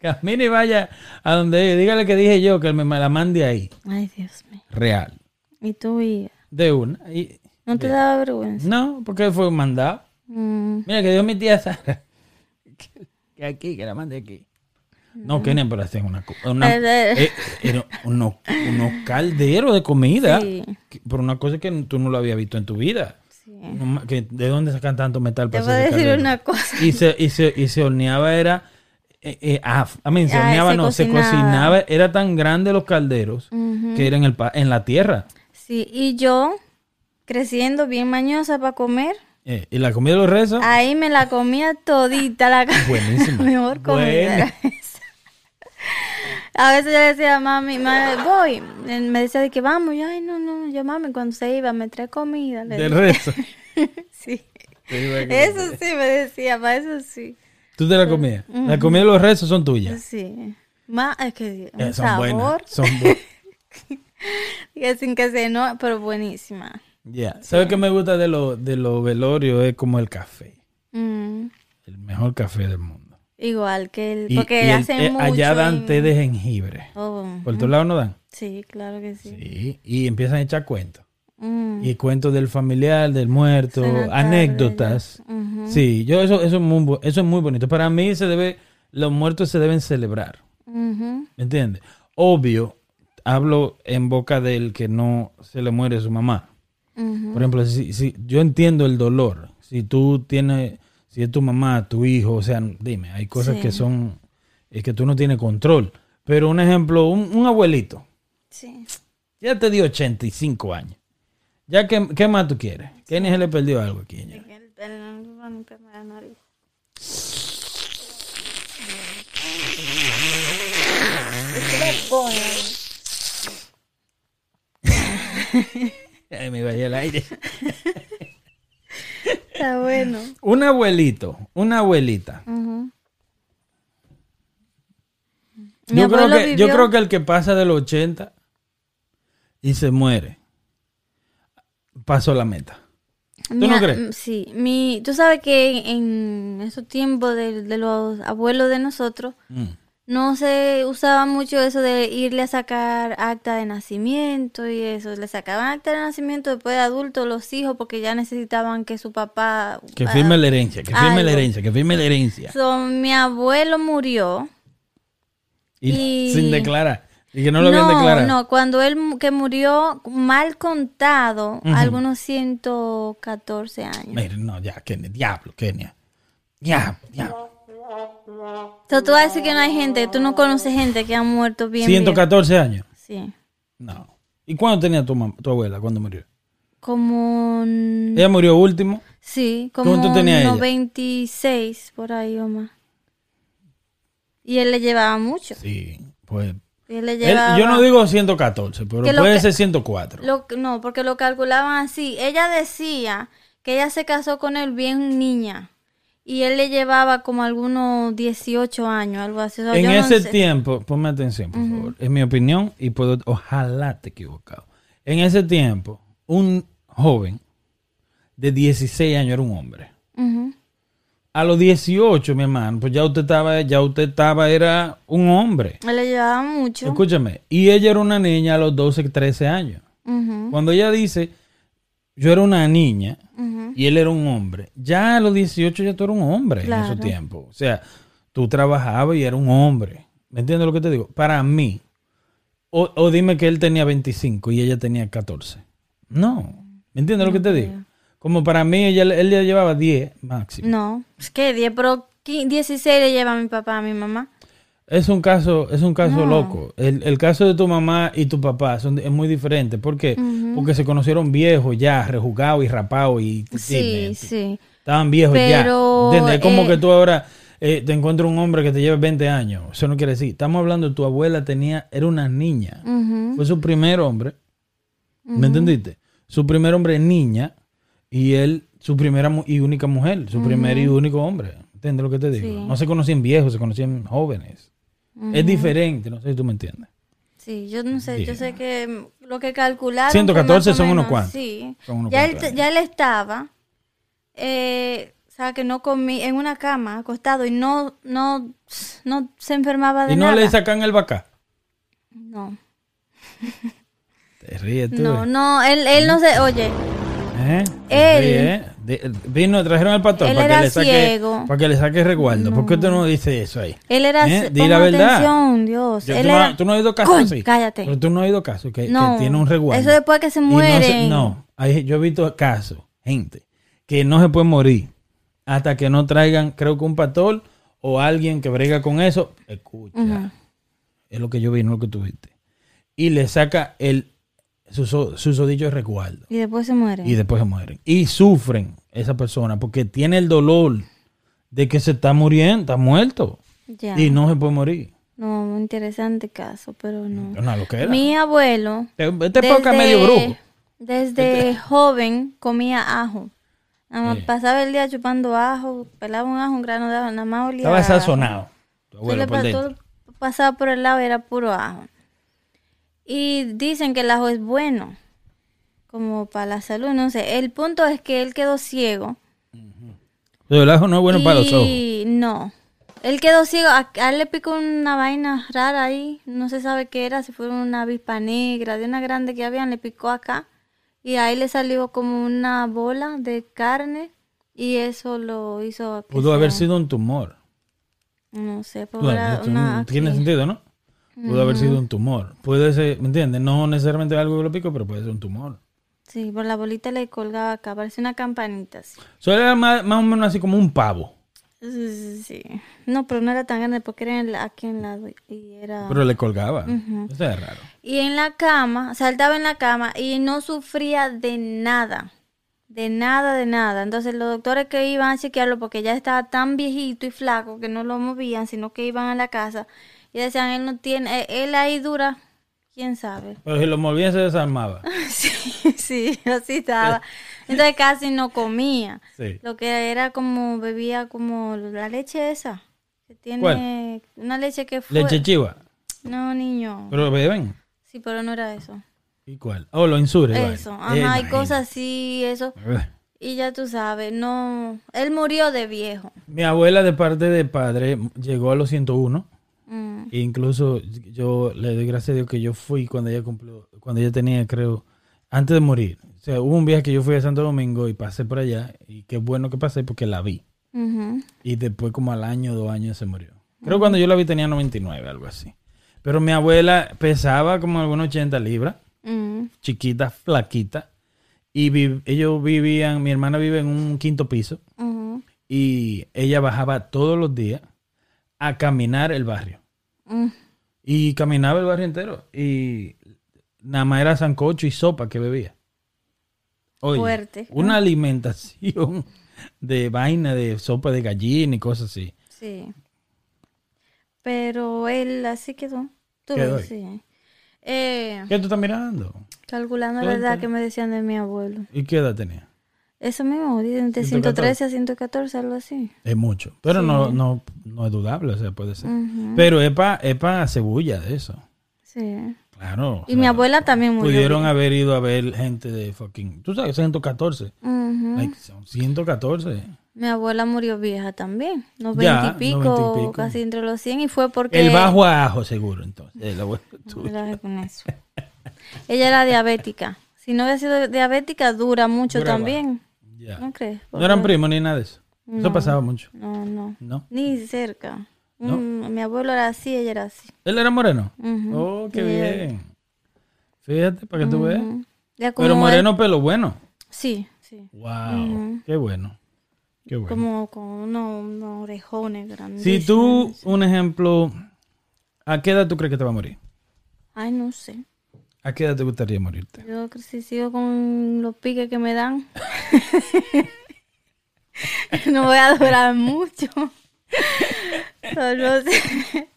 Camine y vaya a donde ella. Dígale que dije yo que me la mande ahí. Ay, Dios mío. Real. ¿Y tú ibas? De una. Y, ¿No te daba vergüenza? no, porque fue un mandado. Mm. Mira, que dio mi tía Sara. Que, (laughs) que aquí, que la mande aquí. No, que pero hacían una, una Eh, eh. eh, era unos, unos calderos de comida. Sí. que- por una cosa que tú no lo habías visto en tu vida. Sí. ¿De dónde sacan tanto metal Te para voy a hacer ese decir caldero? una cosa. y se, y se, y se horneaba era eh, eh, ah, I mean, se Ah, horneaba se no se cocinaba. era tan grande los calderos que eran en, el en la tierra Sí, y yo, creciendo bien mañosa para comer, Eh, y la comida de los rezos ahí me la comía todita la buenísima La (laughs) mejor comida. (laughs) A veces yo le decía a mami, "Ma- voy. Me decía de que vamos. Yo, ay, no, no. Yo, mami, cuando se iba, me trae comida. le del rezo (laughs) Sí. Eso sí me decía, para eso sí. tú te la comías la comida de los rezos son tuyas Sí. Más, es que un Eh, son sabor. buenas son buenas sin (laughs) que se no, pero buenísima. Ya. ¿Sabes qué me gusta de los de los velorios? Es como el café. Mm, El mejor café del mundo. Igual que el. Y, porque y el- hacen eh, mucho. allá dan en- té de jengibre. Oh, ¿Por tu lado no dan? Sí, claro que sí. Sí. Y empiezan a echar cuentos. Mm, Y cuentos del familiar, del muerto, Suena anécdotas. Sí, yo eso, eso, es muy, eso es muy bonito. Para mí se debe, los muertos se deben celebrar. ¿Me entiendes? Obvio, hablo en boca del que no se le muere su mamá. Por ejemplo, si, si yo entiendo el dolor. si tú tienes, si es tu mamá, tu hijo, o sea, dime, hay cosas Sí. que son, es que tú no tienes control. Pero un ejemplo, un, un abuelito, Sí. ya te dio 85 años. Ya, ¿qué, qué más tú quieres? ¿Qué ni se le perdió algo aquí? El- el- el- la nariz. Ay, me vaya el aire. Está bueno. Un abuelito, una abuelita. Yo creo, que, yo creo que el que pasa de los 80 y se muere, pasó la meta. Mi no crees? mm, Sí, mi, tú sabes que en esos tiempos de, de los abuelos de nosotros Mm. No se usaba mucho eso de irle a sacar acta de nacimiento y eso. Le sacaban acta de nacimiento después de adultos los hijos porque ya necesitaban que su papá... Que ah, firme la herencia, que firme la herencia, que firme la herencia. so, mi abuelo murió. Y, y- (laughs) sin declarar. Y que no lo habían declarado. No, cuando él que murió mal contado, Ujú. algunos 114 años. Mira, no, ya, Kenia, diablo, Kenia. Diablo, diablo. So, tú vas a decir que no hay gente, tú no conoces gente que ha muerto bien. bien. 114 años. Sí. No. ¿Y cuándo tenía tu, mam- tu abuela cuando murió? Como. Ella murió último. Sí, como ¿Cuánto tenía ella? 96 por ahí o más. Y él le llevaba mucho. Sí, pues. Y él le él- llevaba. yo no digo 114, pero puede que- ser 104. Lo, no, porque lo calculaban así. Ella decía que ella se casó con él bien niña. Y él le llevaba como algunos 18 años, algo así. O sea, en no ese sé. tiempo, ponme atención, por favor. Es mi opinión y puedo, ojalá te he equivocado. En ese tiempo, un joven de 16 años era un hombre. A los 18, mi hermano, pues ya usted estaba, ya usted estaba, era un hombre. Le llevaba mucho. Escúchame. Y ella era una niña a los 12, 13 años. Cuando ella dice, yo era una niña y él era un hombre, ya a los 18 ya tú eras un hombre en esos tiempos. O sea, tú trabajabas y era un hombre. ¿Me entiendes lo que te digo? Para mí, o, o dime que él tenía 25 y ella tenía 14. No. ¿Me entiendes lo que te digo? Como para mí, ella, él ya llevaba 10 máximo. No, es que 10, pero qui- 16 le lleva a mi papá, a mi mamá. Es un caso, es un caso No. loco. El, el caso de tu mamá y tu papá son, es muy diferente. ¿Por qué? Porque se conocieron viejos ya, rejugados y rapados y Sí, sí. estaban viejos Pero, ya. ¿Entiendes? Es como eh, que tú ahora eh, te encuentras un hombre que te lleva 20 años. Eso no quiere decir. Estamos hablando de tu abuela tenía, era una niña. Fue su primer hombre. ¿Me entendiste? Su primer hombre niña y él su primera y única mujer, su primer y único hombre. ¿Entiendes lo que te digo? Sí. No se conocían viejos, se conocían jóvenes. Es diferente, no sé si tú me entiendes. Sí, yo no sé, yo sé que lo que calcularon. 114 fue más o son unos cuantos. Sí. Unos ya, él, ya él estaba, eh, o sea, que no comí en una cama, acostado, y no, no, no se enfermaba de Y no nada. le sacan el vaca. No, Te ríes tú. no, eh. no, él, él no se, oye, ¿Eh? Él- eh. De- vino, trajeron al pastor para que, le saque, ciego. para que le saque resguardo. ¿Por qué tú no dices eso ahí? él era, ¿Eh? Di la verdad. atención, Dios, Yo- él tú, no, tú no has oído Coño, así. cállate. Pero tú no has oído casos que, que no, tiene un resguardo. eso después que se Y no No, hay- yo he visto casos, gente, que no se puede morir hasta que no traigan, creo que un pastor o alguien que brega con eso. Escucha, es lo que yo vi, no lo que tú viste. Y le saca el su susodicho de resguardo. Y después se mueren. Y después se mueren. Y sufren esa persona porque tiene el dolor de que se está muriendo, está muerto. ya. Y no se puede morir. No, muy interesante caso, pero no. Mi abuelo. Este este poca medio brujo. Desde joven comía ajo. Nada más Sí. pasaba el día chupando ajo, pelaba un ajo, un grano de ajo, nada más olía. Estaba sazonado. Tu abuelo por todo pasaba por el lado y era puro ajo. Y dicen que el ajo es bueno, como para la salud, no sé. El punto es que él quedó ciego. Pero el ajo no es bueno para los ojos. No. Él quedó ciego. A, a él le picó una vaina rara ahí. No se sabe qué era. Si fue una avispa negra. De una grande que habían. Le picó acá. Y ahí le salió como una bola de carne. Y eso lo hizo. Pudo haber sido un tumor. No sé. pues Bueno, era esto una- tiene sentido, ¿no? Pudo haber sido un tumor. Puede ser, ¿me entiendes? No necesariamente algo que lo pico, pero puede ser un tumor. Sí, por la bolita le colgaba acá, parecía una campanita. Sí. Eso era más, más o menos así como un pavo. Sí, sí. No, pero no era tan grande porque era en la- aquí en lado y era... Pero le colgaba. Eso es raro. Y en la cama, saltaba en la cama y no sufría de nada. De nada, de nada. Entonces los doctores que iban a chequearlo porque ya estaba tan viejito y flaco que no lo movían, sino que iban a la casa y decían, él no tiene, eh, él ahí dura, quién sabe. (laughs) Pero si lo movían se desarmaba. (laughs) sí, sí, así estaba. Entonces casi no comía. Sí. Lo que era como, bebía como la leche esa. Que tiene ¿Cuál? una leche que fue... Leche chiva. No, niño. Pero beben. Sí, pero no era eso. ¿Y cuál? Oh, lo insure. Eso, vaina. ajá, hay cosas así, eso. Y ya tú sabes, no. Él murió de viejo. Mi abuela de parte de padre llegó a los 101. Mm, E incluso yo le doy gracias a Dios que yo fui cuando ella cumplió, cuando ella tenía, creo, antes de morir. O sea, hubo un viaje que yo fui a Santo Domingo y pasé por allá. Y qué bueno que pasé porque la vi. Y después como al año, dos años se murió. Creo que cuando yo la vi tenía 99, algo así. Pero mi abuela pesaba como algunos 80 libras, Mm, chiquita, flaquita. Y vi- ellos vivían, mi hermana vive en un quinto piso. Y ella bajaba todos los días a caminar el barrio. mm. Y caminaba el barrio entero. Y nada más era sancocho y sopa que bebía. Oye, Fuerte, ¿no? Una alimentación de vaina, de sopa de gallina y cosas así. Sí. Pero él así quedó. Tú Quedó sí. Eh, ¿Qué tú estás mirando? calculando la edad que me decían de mi abuelo. ¿Y qué edad tenía? Eso mismo, dicen de 114. 113 a 114, algo así. Es mucho. Pero no, no, no es dudable, o sea, puede ser. Pero es para es pa cebulla de eso. Sí. Claro. o Y sea, mi abuela también murió. Pudieron bien. haber ido a ver gente de fucking. Tú sabes, 114. Ujú. Like, son 114. Mi abuela murió vieja también, noventa Ya, y pico, 90 y pico. casi entre los 100, y fue porque... El bajo a ajo, seguro, entonces. El abuelo (laughs) con eso. Ella era diabética. Si no hubiera sido diabética, dura mucho Duraba. también. Ya. ¿No crees? No eran primos ni nada de eso. Eso pasaba mucho. No, no. ¿No? Ni cerca. ¿No? Mm, mi abuelo era así, ella era así. ¿Él era moreno? Oh, qué Sí, bien. Fíjate, para que tú veas. Pero moreno, pelo bueno. él- Sí, sí. Wow. Qué bueno. Qué bueno. Como con unos, unos orejones grandes. Si tú, un ejemplo, ¿a qué edad tú crees que te va a morir? Ay, no sé. ¿A qué edad te gustaría morirte? Yo creo que si sigo con los piques que me dan, (laughs) no voy a durar mucho. Sé.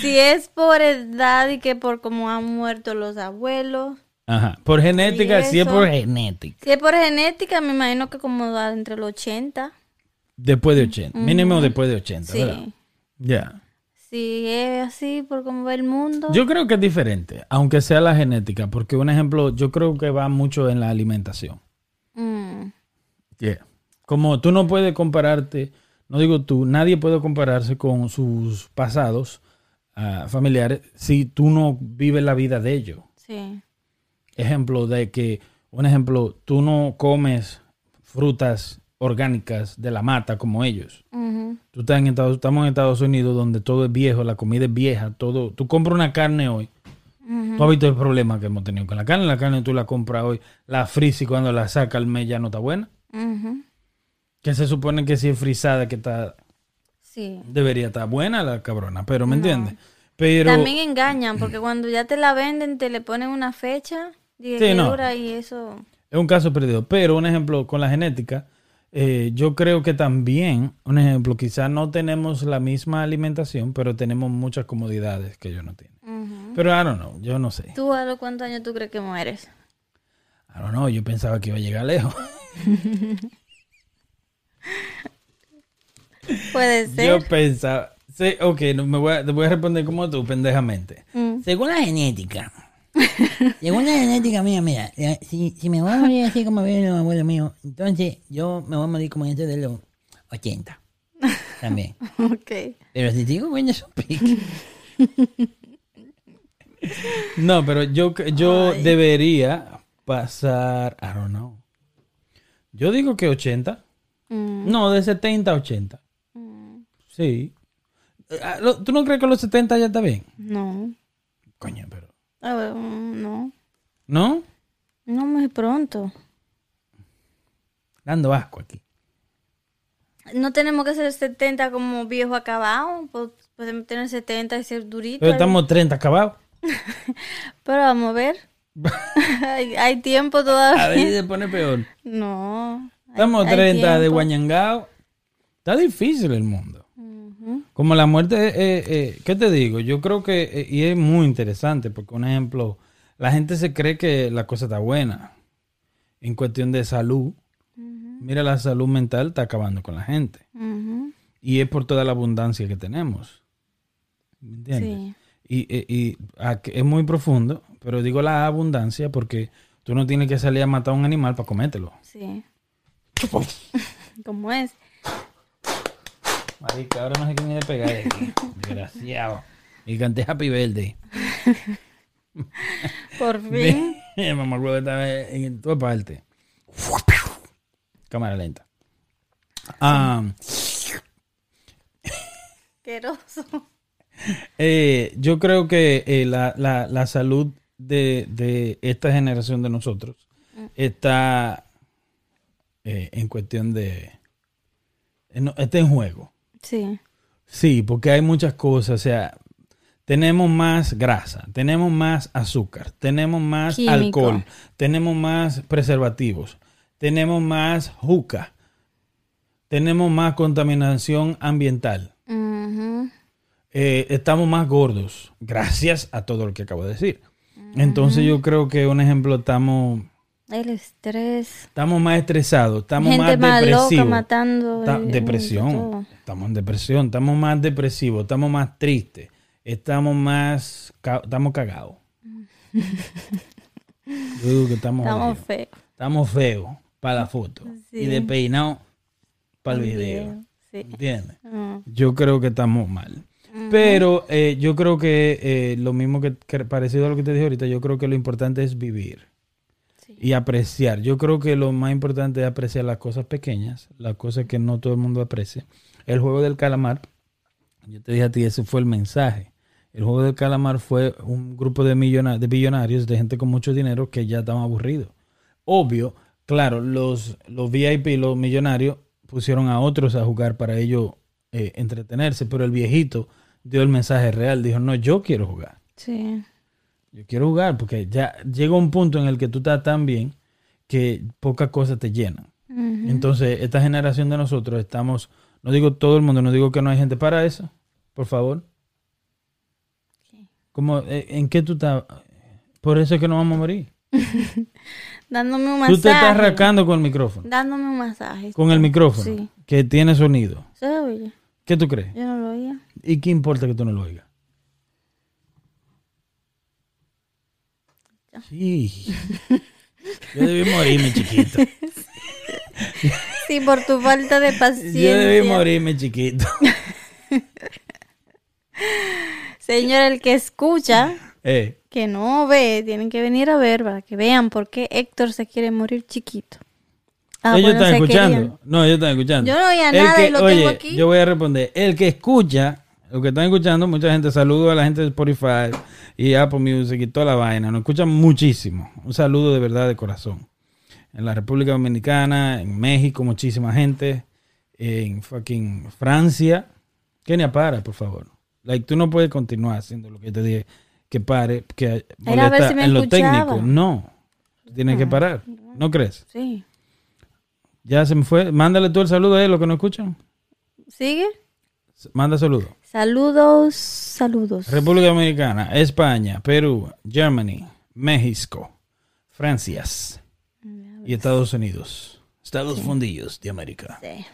Si es por edad y que por cómo han muerto los abuelos. Ajá. Por genética, Y sí es eso. por genética. Si es por genética, me imagino que como da entre los 80. Después de 80. Mínimo después de 80, ¿verdad? Sí. Ya. Si es así por cómo va el mundo. Yo creo que es diferente, aunque sea la genética, porque un ejemplo, yo creo que va mucho en la alimentación. Mm, Yeah. Como tú no puedes compararte, no digo tú, nadie puede compararse con sus pasados ah, familiares si tú no vives la vida de ellos. sí. Ejemplo de que, un ejemplo, tú no comes frutas orgánicas de la mata como ellos. Tú estás en Estados, estamos en Estados Unidos donde todo es viejo, la comida es vieja, todo. Tú compras una carne hoy. Tú has visto el problema que hemos tenido con la carne. La carne tú la compras hoy, la frizas y cuando la saca al mes ya no está buena. Que se supone que si es frisada que está Sí. debería estar buena la cabrona, pero ¿me entiendes? Pero También engañan, porque cuando ya te la venden, te le ponen una fecha de Sí, no. y eso. es un caso perdido. Pero un ejemplo con la genética, eh, yo creo que también, un ejemplo, quizás no tenemos la misma alimentación, pero tenemos muchas comodidades que ellos no tienen. Ujú. Pero I don't know, yo no sé. ¿Tú a los cuántos años tú crees que mueres? I don't know, yo pensaba que iba a llegar lejos. (laughs) Puede ser. Yo pensaba, sí, ok, no, me voy a, te voy a responder como tú, pendejamente. Mm. Según la genética. (laughs) Según la genética mía, mira, eh, si, si me voy a morir así como viven los abuelos míos, entonces yo me voy a morir como dentro de los 80. (laughs) También. Ok. Pero si sigo comiendo esos piques, (laughs) No, pero yo, yo debería pasar, I don't know. Yo digo que 80. Mm, No, de 70 a 80. Sí. Ah, ¿Tú no crees que los 70 ya está bien? No. Coño, pero. Mm, no. ¿No? No muy pronto. Dando asco aquí. No tenemos que ser 70 como viejo acabado. po- Podemos tener 70 y ser durito. Pero estamos 30 acabados. (laughs) Pero vamos a ver. (laughs) hay, hay tiempo A ver todavía. si se pone peor. No. Estamos hay 30 de guañangao. Está difícil el mundo. Como la muerte, eh, eh, ¿qué te digo? Yo creo que, eh, y es muy interesante, porque un ejemplo, la gente se cree que la cosa está buena en cuestión de salud. Mira, la salud mental está acabando con la gente. Y es por toda la abundancia que tenemos. ¿Me entiendes? Sí. Y, y- y, que es muy profundo, pero digo la abundancia porque tú no tienes que salir a matar a un animal para comértelo. Sí. (laughs) ¿Cómo es? Marica, ahora no sé quién es de pegar. (laughs) Desgraciado. Y canté Happy Birthday. (laughs) Por (laughs) fin. Mamá huevo estaba en toda parte. Cámara lenta. Asqueroso. eh, yo creo que eh, la, la- la salud de, de esta generación de nosotros está eh, en cuestión de... no, está en juego. Sí. Sí, porque hay muchas cosas, o sea, tenemos más grasa, tenemos más azúcar, tenemos más Químico. alcohol, tenemos más preservativos, tenemos más juca, tenemos más contaminación ambiental, eh, estamos más gordos, gracias a todo lo que acabo de decir. Entonces yo creo que un ejemplo, estamos, El estrés. estamos más estresados, estamos Gente más loca depresivos. matando. Ta- y- y depresión. Estamos en depresión. Estamos más depresivos. Estamos más tristes. Estamos más. ca- Estamos cagados. (laughs) Yo digo que estamos. Feos. Estamos feos para la foto. Sí. Y despeinados para el video. Sí. ¿Entiendes? Ah. Yo creo que estamos mal. Pero eh, yo creo que eh, lo mismo que, que parecido a lo que te dije ahorita, yo creo que lo importante es vivir. Y apreciar. Yo creo que lo más importante es apreciar las cosas pequeñas, las cosas que no todo el mundo aprecia. El juego del calamar, yo te dije a ti, ese fue el mensaje. El juego del calamar fue un grupo de, millona- de billonarios, de gente con mucho dinero que ya estaban aburridos. Obvio, claro, los, los VIP, los millonarios, pusieron a otros a jugar para ellos eh, entretenerse, pero el viejito dio el mensaje real, dijo, no, yo quiero jugar. Sí. Yo quiero jugar porque ya llega un punto en el que tú estás tan bien que pocas cosas te llenan. Entonces, esta generación de nosotros estamos, no digo todo el mundo, no digo que no hay gente para eso, por favor. Como, eh, ¿En qué tú estás? Por eso es que no vamos a morir. (laughs) Dándome un Tú masaje. te estás rascando con el micrófono. Dándome un masaje. Con el micrófono. Sí. Que tiene sonido. ¿Se oye? ¿Qué tú crees? Yo no lo oía. ¿Y qué importa que tú no lo oigas? Sí. Yo debí morirme, chiquito. (laughs) Sí, por tu falta de paciencia. Yo debí morirme, chiquito. (laughs) Señor, el que escucha, Eh, que no ve, tienen que venir a ver para que vean por qué Héctor se quiere morir chiquito. Ah, ellos bueno, están escuchando. querían. No, ellos están escuchando. Yo no oía El nada y que- lo tengo oye, aquí. Yo voy a responder. El que escucha, lo que están escuchando, mucha gente, saludo a la gente de Spotify y Apple Music y toda la vaina. Nos escuchan muchísimo. Un saludo de verdad de corazón. En la República Dominicana, en México, muchísima gente. En fucking Francia. Kenia, para, por favor. Like, tú no puedes continuar haciendo lo que te dije que pare, que Era a ver molesta si me en lo técnico. No. Tienes que parar. ¿No crees? Sí. Ya se me fue. Mándale tú el saludo a él, los que no escuchan. ¿Sigue? Manda saludo. Saludos, saludos. República Dominicana, España, Perú, Germany, México, Francia y Estados Unidos. Estados fundidos de América. Sí.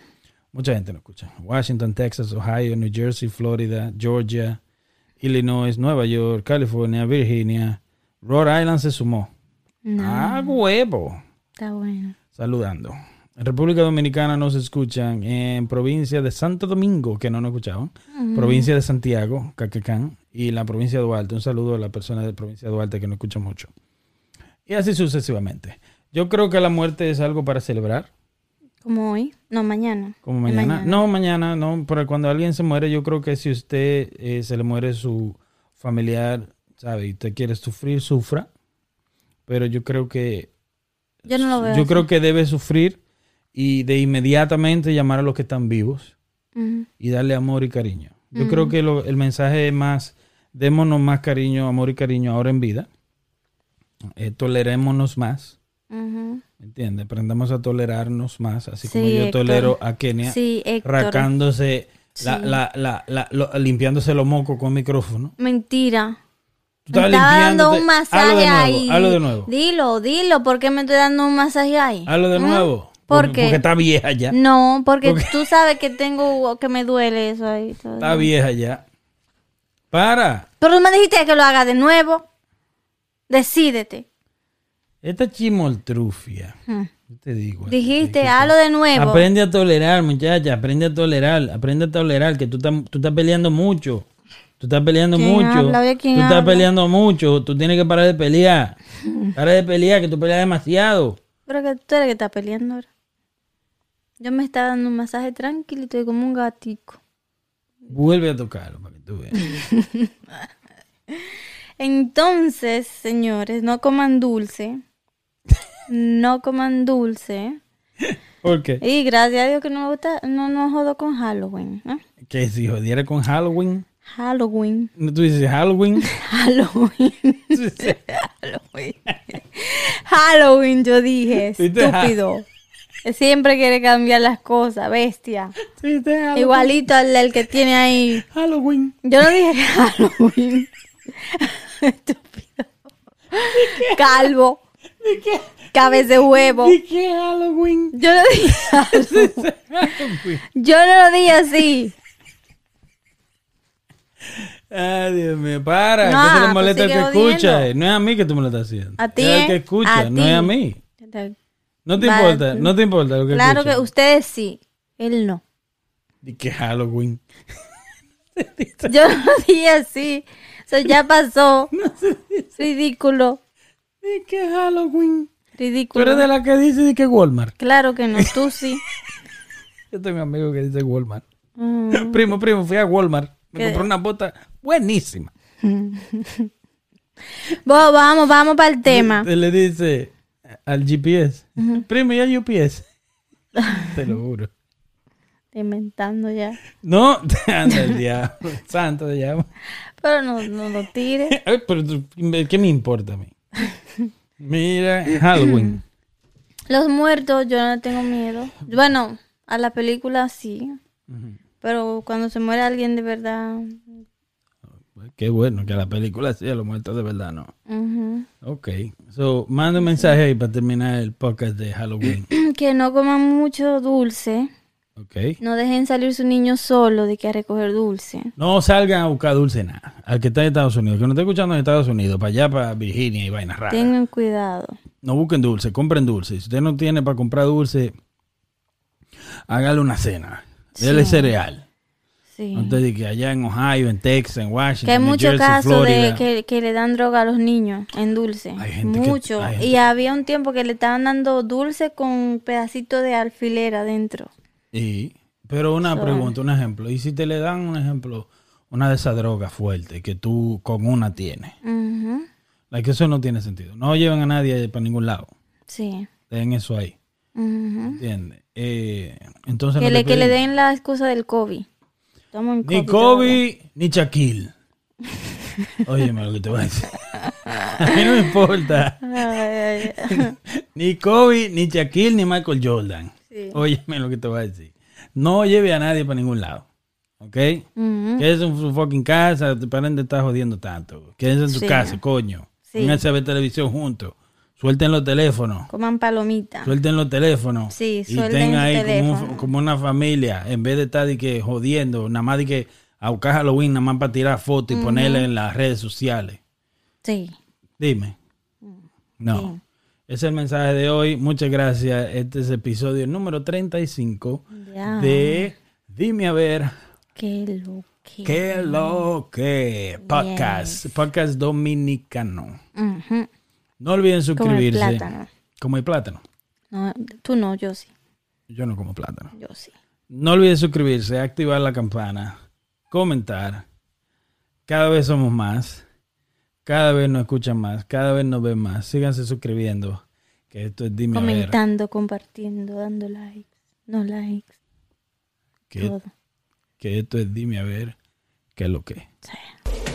Mucha gente nos escucha. Washington, Texas, Ohio, New Jersey, Florida, Georgia, Illinois, Nueva York, California, Virginia. Rhode Island se sumó. No, Ah, huevo. está bueno. Saludando. En República Dominicana nos escuchan en provincia de Santo Domingo, que no nos escuchaban, provincia de Santiago, Caquecán, y la provincia de Duarte. Un saludo a la persona de provincia de Duarte que nos escucha mucho. Y así sucesivamente. Yo creo que la muerte es algo para celebrar, Como hoy. No, mañana. como mañana. No, mañana, no, pero cuando alguien se muere, yo creo que si usted eh, se le muere su familiar, ¿sabe? Y usted quiere sufrir, sufra. Pero yo creo que Yo no lo veo. Yo así. creo que debe sufrir y de inmediatamente llamar a los que están vivos y darle amor y cariño. Yo creo que lo- el mensaje es más, démonos más cariño, amor y cariño ahora en vida. Eh, tolerémonos más, Ujú. ¿me entiendes? Aprendamos a tolerarnos más, así como yo Héctor. tolero a Kenia Sí, racándose, Sí. la, la, la- lo- limpiándose los mocos con micrófono. Mentira. Me estaba dando un masaje Hazlo de nuevo, ahí. hazlo de nuevo. Dilo, dilo. ¿Por qué me estoy dando un masaje ahí? Hazlo de ¿Mm? nuevo. ¿Por porque, porque está vieja ya. No, porque Porque- tú sabes que tengo, que me duele eso ahí. (laughs) todo. Está vieja ya. Para. Pero tú me dijiste que lo haga de nuevo. Decídete. Esta chimoltrufia. Hmm. Yo te digo. Dijiste, hazlo de nuevo. Aprende a tolerar, muchacha. Aprende a tolerar. Aprende a tolerar. Que tú estás, tú estás peleando mucho. Tú estás peleando ¿Quién mucho. habla? Oye, ¿quién tú estás peleando mucho. Tú tienes que parar de pelear. (laughs) Para de pelear, que tú peleas demasiado. Pero que tú eres que está peleando ahora. Yo me estaba dando un masaje tranquilito y como un gatico. Vuelve a tocarlo para que tú veas. (laughs) Entonces, señores, no coman dulce. No coman dulce. ¿Por qué? Y gracias a Dios que no me gusta, no nos jodo con Halloween. ¿eh? Que si jodiera con Halloween. Halloween. ¿No Tú dices Halloween. (laughs) Halloween. (laughs) Halloween. Halloween, yo dije. Estúpido. Siempre quiere cambiar las cosas, bestia. Igualito al del que tiene ahí. Halloween. Yo no dije Halloween. (laughs) Estúpido. Calvo. ¿De qué? Cabeza de huevo. ¿De qué Halloween? Yo no dije Halloween. (laughs) Yo no lo dije así. Ay, Dios mío, para. No, ¿Qué se le pues molesta al que escucha? odiando. No es a mí que tú me lo estás haciendo. A ti, Es al ¿eh? que escucha, A no ti. es a mí. No te importa, no te importa lo que Claro escucha. que ustedes sí. Él no. ¿De qué Halloween? (laughs) Yo no lo (laughs) dije así. Eso ya pasó. (laughs) Ridículo. ¿De qué Halloween? Tú Ridículo. eres de la que dice de que Walmart. Claro que no. Tú sí. Yo tengo un amigo que dice Walmart. Mm. Primo, primo, fui a Walmart. Me compré una bota buenísima. Vamos, vamos para el tema. Él le dice al GPS. Primo, ¿y al UPS? Te lo juro. Inventando ya. No, (laughs) anda el diablo. (laughs) Santo llamo. Pero no, no lo tires. (laughs) Pero ¿qué me importa a mí? Mira, Halloween. Los muertos, yo no tengo miedo. Bueno, a la película sí. Pero cuando se muere alguien de verdad. Qué bueno que la película sí, a los muertos de verdad no. Ok. So, manda un mensaje ahí para terminar el podcast de Halloween. (clears throat) Que no coman mucho dulce. Ok. No dejen salir su niño solo de que a recoger dulce. No salgan a buscar dulce nada. Al que está en Estados Unidos, que no está escuchando en Estados Unidos, para allá, para Virginia y vainas raras. Tengan cuidado. No busquen dulce, compren dulce. Si usted no tiene para comprar dulce, hágale una cena. Dele cereal. Sí. Diga que allá en Ohio, en Texas, en Washington, Que hay muchos casos de que, que le dan droga a los niños en dulce. Hay gente que- Mucho. hay gente- Y había un tiempo que le estaban dando dulce con pedacito de alfiler adentro. Y, pero una So- pregunta, un ejemplo. ¿Y si te le dan un ejemplo, una de esas drogas fuertes que tú con una tienes? Ujú. Like, eso no tiene sentido. No lleven a nadie para ningún lado. Sí. Dejen eso ahí. Ujú. ¿Entiendes? Eh, entonces Que, no le, que le den la excusa del COVID. Ni. Kobe ni Shaquille. Óyeme lo que te voy a decir. (laughs) A mí no me importa. Ay, ay, ay. Ni Kobe, ni Shaquille, ni Michael Jordan. Sí. Óyeme lo que te voy a decir. No lleve a nadie para ningún lado. ¿Ok? Ujú. Quédese en su fucking casa, te paren de estar jodiendo tanto. Quédense en tu Sí. casa, coño. Sí. Pónganse a ver televisión juntos. Suelten los teléfonos. Coman palomita. Suelten los teléfonos. Sí, y suelten tengan su ahí como, un- teléfono. como una familia. En vez de estar de que jodiendo, nada más de que a buscar Halloween, nada más para tirar fotos y ponerla en las redes sociales. Sí. Dime. No. Sí. Ese es el mensaje de hoy. Muchas gracias. Este es el episodio número 35 Ya. de Dime a ver Qué lo que. qué lo que podcast, podcast dominicano. Ujú. No olviden Como el suscribirse. plátano. Como el plátano. No, tú no, yo sí. Yo no como plátano. Yo sí. No olviden suscribirse, activar la campana, comentar. Cada vez somos más. Cada vez nos escuchan más. Cada vez nos ven más. Síganse suscribiendo. Que esto es dime a ver. Comentando, compartiendo, dando likes, no likes, Que, todo. que esto es dime a ver qué es lo que. Sí.